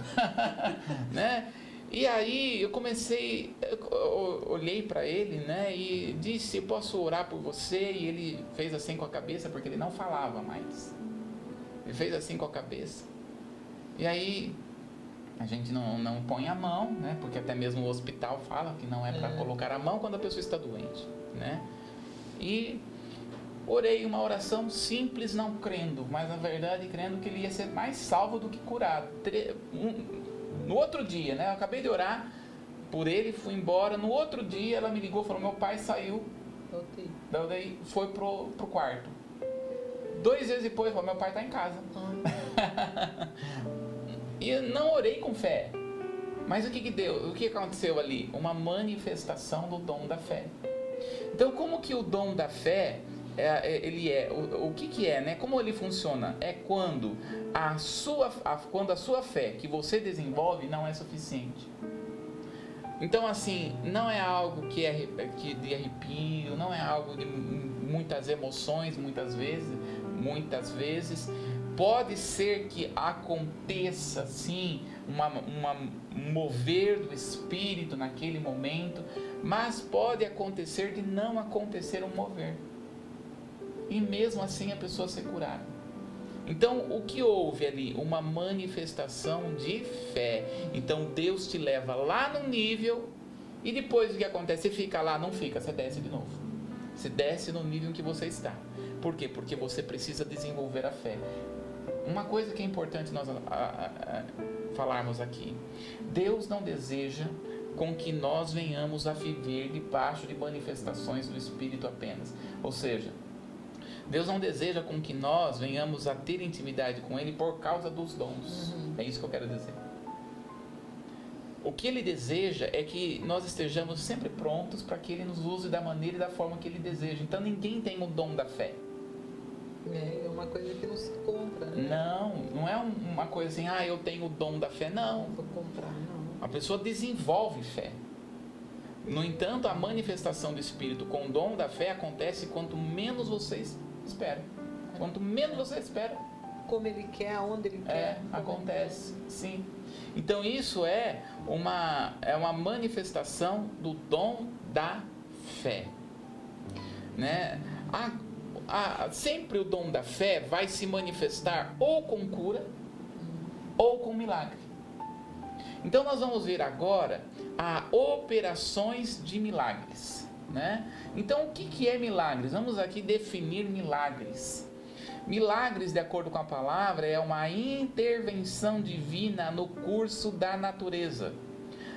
<laughs> né? E aí eu comecei, eu olhei para ele, né, e disse, posso orar por você? E ele fez assim com a cabeça, porque ele não falava mais. Ele fez assim com a cabeça. E aí a gente não, não põe a mão, né? Porque até mesmo o hospital fala que não é para é. colocar a mão quando a pessoa está doente, né? E orei uma oração simples, não crendo, mas na verdade crendo que ele ia ser mais salvo do que curado. No outro dia, né? Eu acabei de orar por ele, fui embora. No outro dia ela me ligou, falou: meu pai saiu, daí foi pro, pro quarto. Dois dias depois, falou: meu pai está em casa. <laughs> E eu não orei com fé. Mas o que, que deu? O que aconteceu ali? Uma manifestação do dom da fé. Então, como que o dom da fé é, é, ele é? O, o que, que é, né? Como ele funciona? É quando a sua, a, quando a sua fé que você desenvolve não é suficiente. Então, assim, não é algo que é que de arrepio, não é algo de muitas emoções, muitas vezes, muitas vezes, Pode ser que aconteça sim uma, uma, um mover do espírito naquele momento, mas pode acontecer de não acontecer um mover. E mesmo assim a pessoa ser curada. Então, o que houve ali? Uma manifestação de fé. Então, Deus te leva lá no nível e depois o que acontece? Você fica lá, não fica, você desce de novo. Você desce no nível em que você está. Por quê? Porque você precisa desenvolver a fé. Uma coisa que é importante nós a, a, a, falarmos aqui: Deus não deseja com que nós venhamos a viver debaixo de manifestações do Espírito apenas. Ou seja, Deus não deseja com que nós venhamos a ter intimidade com Ele por causa dos dons. Uhum. É isso que eu quero dizer. O que Ele deseja é que nós estejamos sempre prontos para que Ele nos use da maneira e da forma que Ele deseja. Então ninguém tem o dom da fé. É, é uma coisa que não se compra, né? Não, não é uma coisa assim, ah, eu tenho o dom da fé. Não. Vou comprar, não. A pessoa desenvolve fé. No entanto, a manifestação do Espírito com o dom da fé acontece quanto menos vocês esperam. Quanto menos você espera. Como ele quer, aonde ele quer. É, acontece, sim. Então isso é uma, é uma manifestação do dom da fé. Né? A, a, sempre o dom da fé vai se manifestar ou com cura ou com milagre. Então nós vamos ver agora a operações de milagres. Né? Então o que, que é milagres? Vamos aqui definir milagres. Milagres, de acordo com a palavra, é uma intervenção divina no curso da natureza.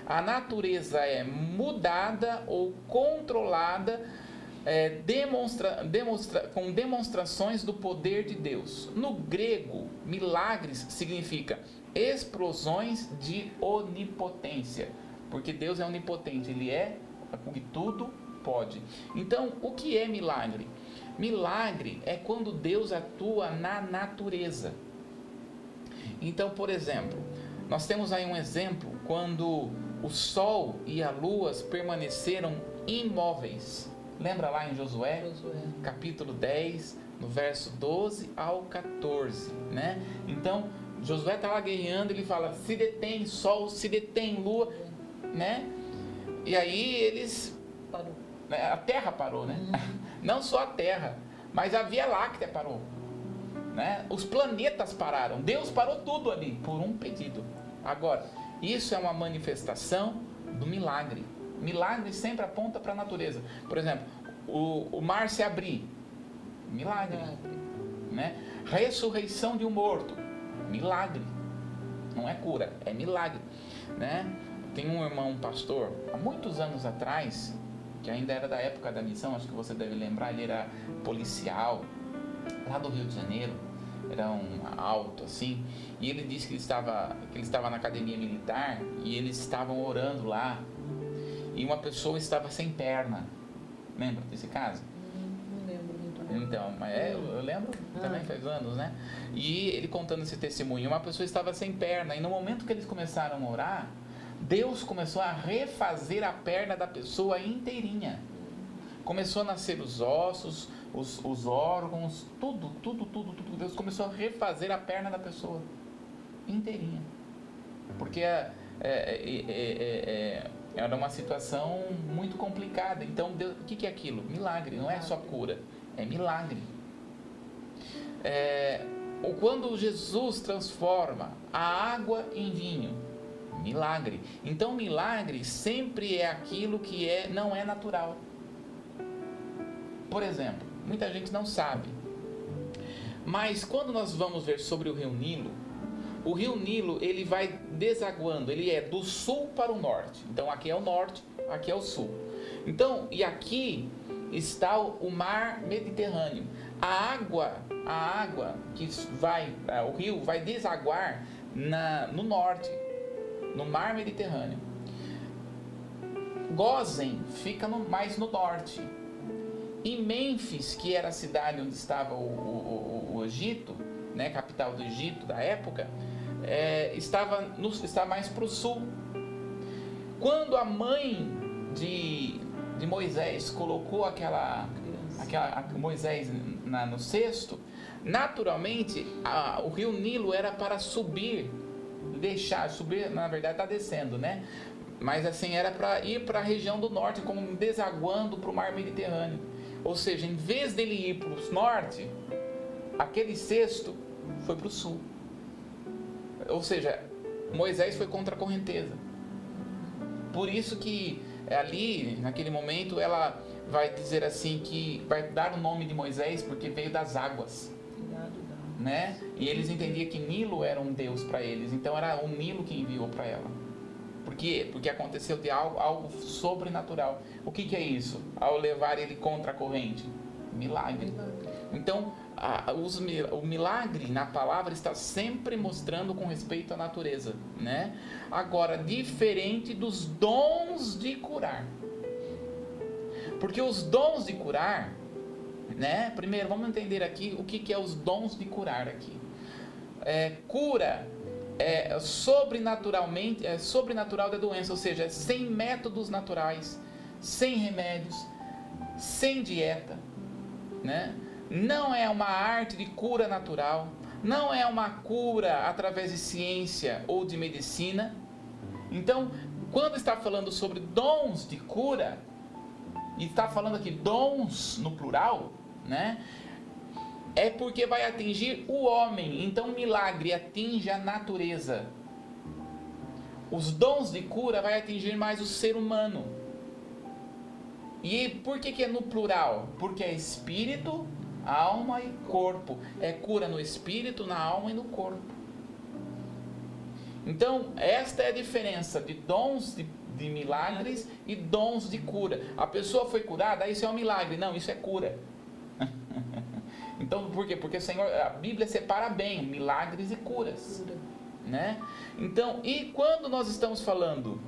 A natureza é mudada ou controlada é, demonstra, demonstra, com demonstrações do poder de Deus. No grego, milagres significa explosões de onipotência, porque Deus é onipotente, Ele é o que tudo pode. Então, o que é milagre? Milagre é quando Deus atua na natureza. Então, por exemplo, nós temos aí um exemplo quando o sol e a lua permaneceram imóveis. Lembra lá em Josué, Josué, capítulo 10, no verso 12 ao 14, né? Então, Josué está lá guerreando, ele fala: se detém sol, se detém lua, né? E aí eles. Parou. Né, a terra parou, né? Uhum. <laughs> Não só a terra, mas a Via Láctea parou. Né? Os planetas pararam. Deus parou tudo ali por um pedido. Agora, isso é uma manifestação do milagre. Milagre sempre aponta para a natureza. Por exemplo, o, o mar se abrir. Milagre. Né? Ressurreição de um morto. Milagre. Não é cura, é milagre. Né? Tem um irmão pastor, há muitos anos atrás, que ainda era da época da missão, acho que você deve lembrar, ele era policial, lá do Rio de Janeiro, era um alto assim, e ele disse que ele estava, que ele estava na academia militar e eles estavam orando lá e uma pessoa estava sem perna. Lembra desse caso? Não lembro muito Então, mas é, eu lembro, também ah. faz anos, né? E ele contando esse testemunho, uma pessoa estava sem perna, e no momento que eles começaram a orar, Deus começou a refazer a perna da pessoa inteirinha. Começou a nascer os ossos, os, os órgãos, tudo, tudo, tudo, tudo. Deus começou a refazer a perna da pessoa inteirinha. Porque é, é, é, era uma situação muito complicada. Então, o que, é aquilo? Milagre, não é só cura, é milagre. É, quando Jesus transforma a água em vinho, milagre. Então, milagre sempre é aquilo que é não é natural. Por exemplo, muita gente não sabe, mas quando nós vamos ver sobre o Rio Nilo, o Rio Nilo ele vai desaguando, ele é do sul para o norte. Então aqui é o norte, aqui é o sul. Então, e aqui está o mar Mediterrâneo. A água, a água que vai, é, o rio vai desaguar na, no norte, no mar Mediterrâneo. Gozen fica no, mais no norte. E Mênfis, que era a cidade onde estava o, o, o, o Egito, né, capital do Egito da época, é, estava, no, está mais para o sul. Quando a mãe de, de Moisés colocou aquela, aquela Moisés na, no cesto, naturalmente a, o rio Nilo era para subir, deixar, subir, na verdade está descendo, né? Mas assim, era para ir para a região do norte, como desaguando para o mar Mediterrâneo. Ou seja, em vez dele ir para o norte, aquele cesto foi para o sul. Ou seja, Moisés foi contra a correnteza. Por isso que ali, naquele momento, ela vai dizer assim que vai dar o nome de Moisés porque veio das águas. Né? E eles entendiam que Nilo era um deus para eles, então era o Nilo que enviou para ela. Por quê? Porque aconteceu de algo, algo sobrenatural. O que, que é isso? Ao levar ele contra a corrente? Milagre. Então, a, os, o milagre na palavra está sempre mostrando com respeito à natureza, né? Agora, diferente dos dons de curar. Porque os dons de curar, né? Primeiro, vamos entender aqui o que, que é os dons de curar aqui. É, cura é sobrenaturalmente, é sobrenatural da doença, ou seja, sem métodos naturais, sem remédios, sem dieta, né? Não é uma arte de cura natural, não é uma cura através de ciência ou de medicina. Então, quando está falando sobre dons de cura, e está falando aqui dons no plural, né? É porque vai atingir o homem. Então, milagre atinge a natureza. Os dons de cura vai atingir mais o ser humano. E por que, que é no plural? Porque é espírito, alma e corpo. É cura no espírito, na alma e no corpo. Então, esta é a diferença de dons de, de milagres e dons de cura. A pessoa foi curada, isso é um milagre. Não, isso é cura. <laughs> então, por quê? Porque o Senhor, a Bíblia separa bem milagres e curas. Né? Então, e quando nós estamos falando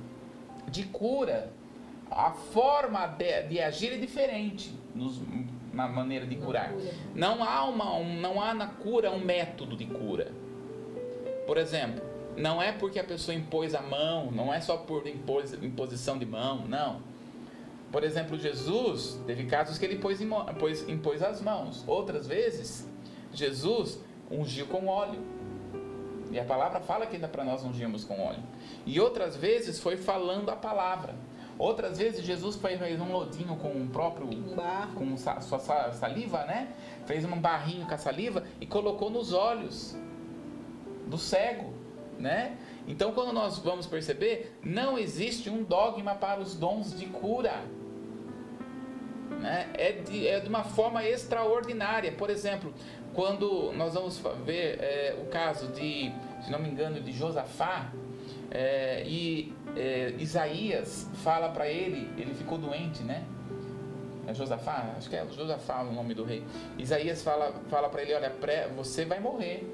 de cura, a forma de, de agir é diferente nos na maneira de curar. Não há uma, um, não há na cura um método de cura. Por exemplo, não é porque a pessoa impôs a mão, não é só por impos, imposição de mão, não. Por exemplo, Jesus teve casos que ele impôs, impôs, impôs as mãos. Outras vezes, Jesus ungiu com óleo. E a palavra fala que ainda para nós ungimos com óleo. E outras vezes foi falando a palavra. Outras vezes Jesus fez um lodinho com o próprio barro. com sua saliva, né? Fez um barrinho com a saliva e colocou nos olhos do cego, né? Então, quando nós vamos perceber, não existe um dogma para os dons de cura. Né? É, de, é de uma forma extraordinária. Por exemplo, quando nós vamos ver é, o caso de, se não me engano, de Josafá, é, e é, Isaías fala para ele, ele ficou doente, né? É Josafá? Acho que é Josafá o nome do rei. Isaías fala, fala para ele: Olha, pré, você vai morrer.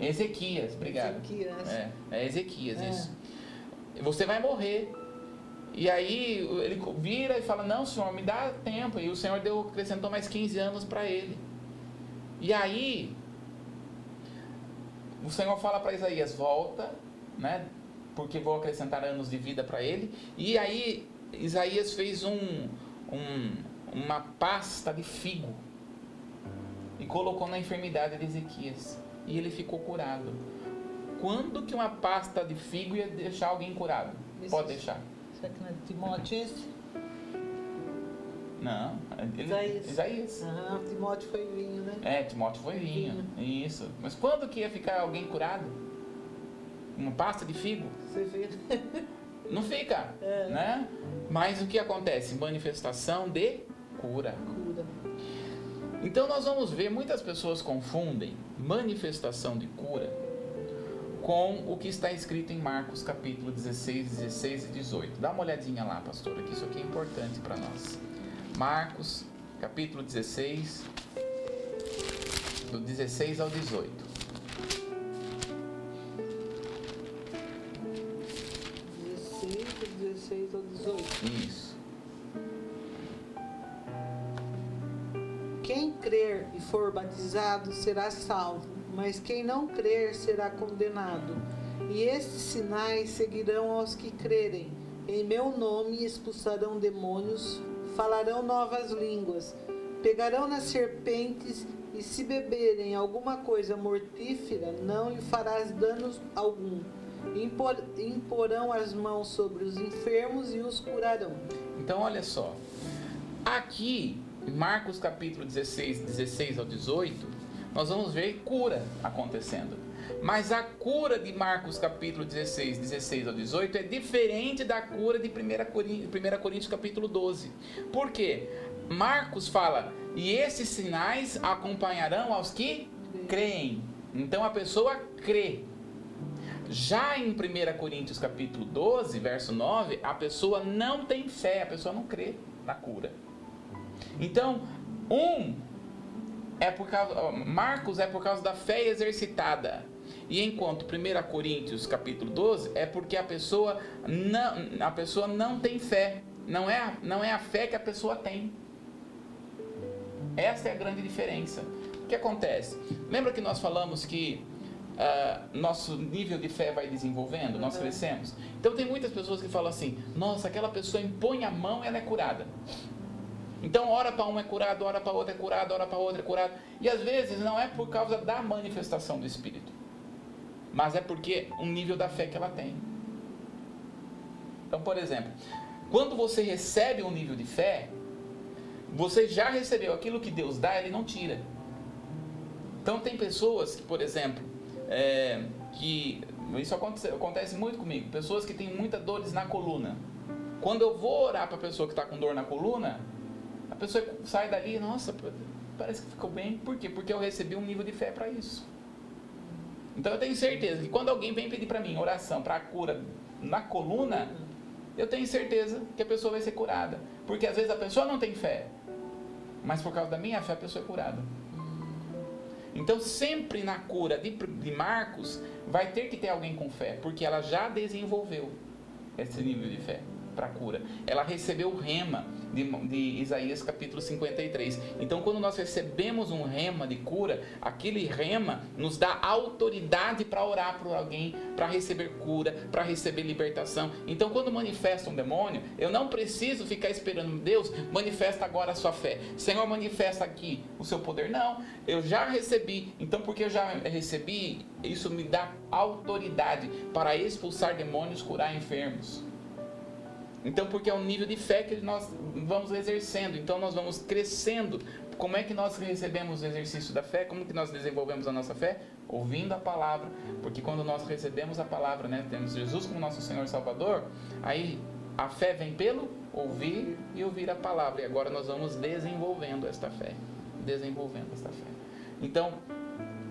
Ezequias, Ezequias obrigado. Ezequias. É, é Ezequias, é. isso. Você vai morrer. E aí ele vira e fala: Não, senhor, me dá tempo. E o senhor deu, acrescentou mais 15 anos para ele. E aí o senhor fala para Isaías: Volta, né? Porque vou acrescentar anos de vida para ele. E aí Isaías fez um, um, uma pasta de figo e colocou na enfermidade de Ezequias. E ele ficou curado. Quando que uma pasta de figo ia deixar alguém curado? Pode deixar. Será que não é Timóteo esse? Não, ele, Isaías. Isaías. Ah, Timóteo foi vinho, né? É, Timóteo foi vinho. Isso. Mas quando que ia ficar alguém curado? Uma pasta de figo? Você. <laughs> Não fica, É. né? Mas o que acontece? Manifestação de cura. Cura. Então nós vamos ver, muitas pessoas confundem manifestação de cura com o que está escrito em Marcos capítulo 16, 16 e 18. Dá uma olhadinha lá, pastora, que isso aqui é importante para nós. Marcos capítulo 16, do 16 ao 18. For batizado será salvo, mas quem não crer será condenado. E estes sinais seguirão aos que crerem. Em meu nome expulsarão demônios, falarão novas línguas, pegarão nas serpentes e se beberem alguma coisa mortífera, não lhe farás danos algum. Impor, imporão as mãos sobre os enfermos e os curarão. Então, olha só. Aqui, Marcos capítulo 16, 16 ao 18, nós vamos ver cura acontecendo. Mas a cura de Marcos capítulo 16, 16 ao 18 é diferente da cura de 1 Coríntios, 1 Coríntios capítulo 12. Por quê? Marcos fala, e esses sinais acompanharão aos que creem. Então a pessoa crê. Já em 1 Coríntios capítulo 12, verso 9, a pessoa não tem fé, a pessoa não crê na cura. Então, um é por causa, Marcos é por causa da fé exercitada. E enquanto 1 Coríntios capítulo 12 é porque a pessoa não, a pessoa não tem fé. Não é, a- não é a fé que a pessoa tem. Essa é a grande diferença. O que acontece? Lembra que nós falamos que ah, nosso nível de fé vai desenvolvendo, nós crescemos? Então tem muitas pessoas que falam assim: nossa, aquela pessoa impõe a mão e ela é curada. Então, ora para um é curado, ora para outra é curado, ora para outra é curado. E às vezes não é por causa da manifestação do Espírito, mas é porque o nível da fé que ela tem. Então, por exemplo, quando você recebe um nível de fé, você já recebeu aquilo que Deus dá, Ele não tira. Então, tem pessoas que, por exemplo, é, que isso acontece, acontece muito comigo, pessoas que têm muitas dores na coluna. Quando eu vou orar para a pessoa que está com dor na coluna, a pessoa sai dali, nossa, parece que ficou bem. Por quê? Porque eu recebi um nível de fé para isso. Então eu tenho certeza que quando alguém vem pedir para mim oração para a cura na coluna, eu tenho certeza que a pessoa vai ser curada. Porque às vezes a pessoa não tem fé, mas por causa da minha fé a pessoa é curada. Então sempre na cura de, de Marcos vai ter que ter alguém com fé, porque ela já desenvolveu esse nível de fé para cura. Ela recebeu o rema de, de Isaías capítulo 53. Então, quando nós recebemos um rema de cura, aquele rema nos dá autoridade para orar por alguém, para receber cura, para receber libertação. Então, quando manifesta um demônio, eu não preciso ficar esperando Deus, manifesta agora a sua fé. Senhor, manifesta aqui o seu poder. Não, eu já recebi. Então, porque eu já recebi, isso me dá autoridade para expulsar demônios, curar enfermos. Então, porque é o nível de fé que nós vamos exercendo, então nós vamos crescendo. Como é que nós recebemos o exercício da fé? Como que nós desenvolvemos a nossa fé? Ouvindo a palavra, porque quando nós recebemos a palavra, né, temos Jesus como nosso Senhor e Salvador, aí a fé vem pelo ouvir e ouvir a palavra. E agora nós vamos desenvolvendo esta fé, desenvolvendo esta fé. Então,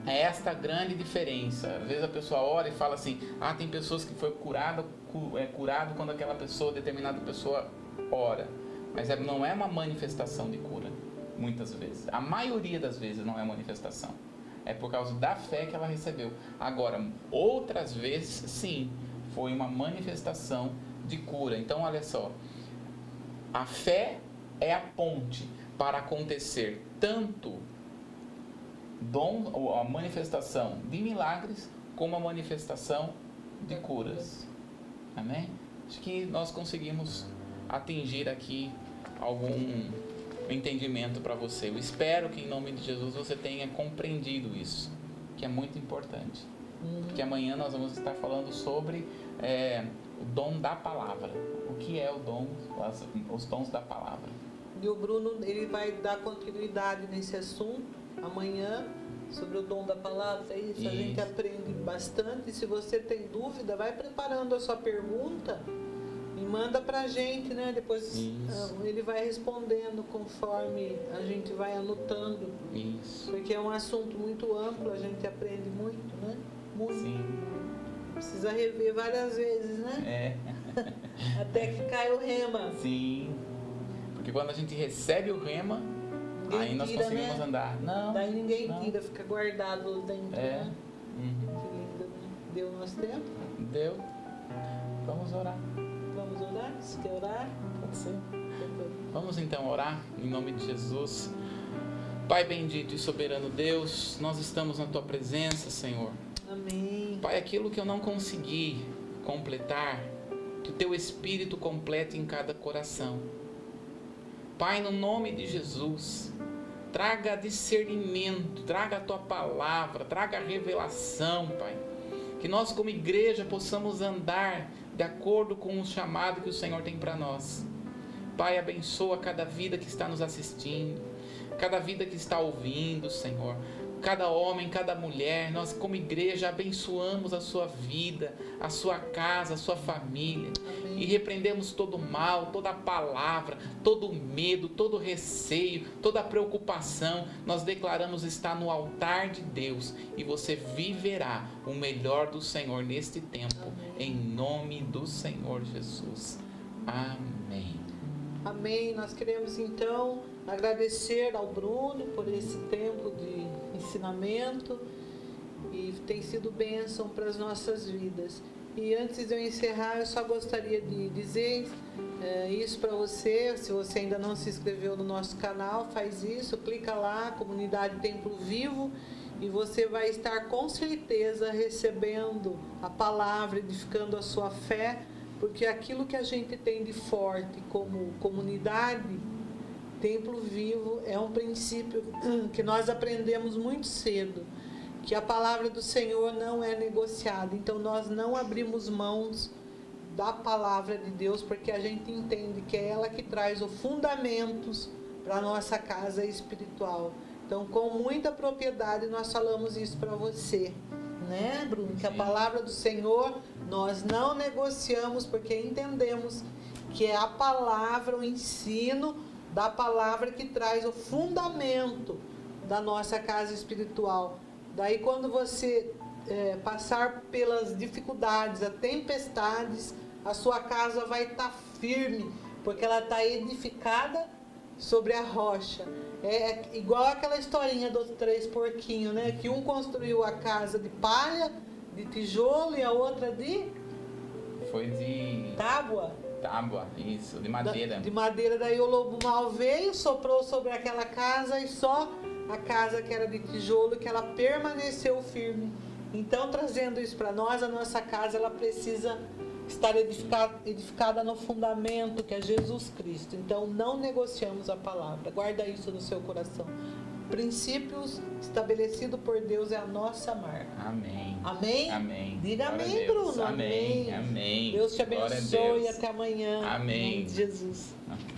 é esta a grande diferença. Às vezes a pessoa ora e fala assim: ah, tem pessoas que foi curado, cu- é curado quando aquela pessoa, determinada pessoa, ora. Mas é- não é uma manifestação de cura, muitas vezes. A maioria das vezes não é manifestação. É por causa da fé que ela recebeu. Agora, outras vezes, sim, foi uma manifestação de cura. Então, olha só. A fé é a ponte para acontecer tanto dom ou a manifestação de milagres como a manifestação de curas. Amém? Acho que nós conseguimos atingir aqui algum entendimento para você. Eu espero que em nome de Jesus você tenha compreendido isso, que é muito importante. Uhum. Que amanhã nós vamos estar falando sobre é, o dom da palavra. O que é o dom, os dons da palavra. E o Bruno ele vai dar continuidade nesse assunto amanhã sobre o dom da palavra. Isso, isso. a gente aprende bastante. Se você tem dúvida, vai preparando a sua pergunta e manda pra gente, né? Depois isso. Ah, ele vai respondendo conforme a gente vai anotando. Isso. Porque é um assunto muito amplo, a gente aprende muito, né? Muito. Sim. Precisa rever várias vezes, né? É. <laughs> Até que cai o rema. Sim. Porque quando a gente recebe o rema, ninguém aí nós tira, conseguimos né? andar. Não. Daí ninguém não. tira, fica guardado dentro. É. Né? Uhum. Que lindo, né? Deu nosso tempo? Deu. Vamos orar. Vamos orar? Se quer orar? Pode ser. Vamos então orar em nome de Jesus. Pai bendito e soberano Deus, nós estamos na tua presença, Senhor. Amém. Pai, aquilo que eu não consegui completar, que o teu Espírito complete em cada coração. Pai, no nome de Jesus, traga discernimento, traga a tua palavra, traga revelação, Pai. Que nós, como igreja, possamos andar de acordo com o chamado que o Senhor tem para nós. Pai, abençoa cada vida que está nos assistindo, cada vida que está ouvindo, Senhor cada homem, cada mulher, nós como igreja abençoamos a sua vida, a sua casa, a sua família. E repreendemos todo mal, toda palavra, todo medo, todo receio, toda preocupação. Nós declaramos estar no altar de Deus e você viverá o melhor do Senhor neste tempo, em nome do Senhor Jesus. Amém. Amém. Nós queremos então agradecer ao Bruno por esse tempo de ensinamento e tem sido bênção para as nossas vidas. E antes de eu encerrar, eu só gostaria de dizer é, isso para você. Se você ainda não se inscreveu no nosso canal, faz isso, clica lá, Comunidade Templo Vivo, e você vai estar com certeza recebendo a palavra, edificando a sua fé, porque aquilo que a gente tem de forte como comunidade templo vivo é um princípio que nós aprendemos muito cedo, que a palavra do Senhor não é negociada. Então nós não abrimos mãos da palavra de Deus, porque a gente entende que é ela que traz os fundamentos para a nossa casa espiritual. Então, com muita propriedade, nós falamos isso para você, né, Bruno? Que a palavra do Senhor nós não negociamos, porque entendemos que é a palavra, o ensino da palavra que traz o fundamento da nossa casa espiritual. Daí, quando você é, passar pelas dificuldades, as tempestades, a sua casa vai estar tá firme, porque ela está edificada sobre a rocha. É, é igual aquela historinha dos três porquinhos, né? Que um construiu a casa de palha, de tijolo e a outra de. Foi de. Tábua. Tábua, isso, de madeira. Da, de madeira, daí o lobo mal veio, soprou sobre aquela casa e só a casa que era de tijolo que ela permaneceu firme. Então, trazendo isso para nós, a nossa casa ela precisa estar edificada, edificada no fundamento que é Jesus Cristo. Então, não negociamos a palavra. Guarda isso no seu coração princípios estabelecidos por Deus é a nossa marca. Amém. Amém? Amém. Diga amém, Bruno. Amém. Amém. Deus te abençoe e até amanhã. Amém. Em nome de Jesus. Amém.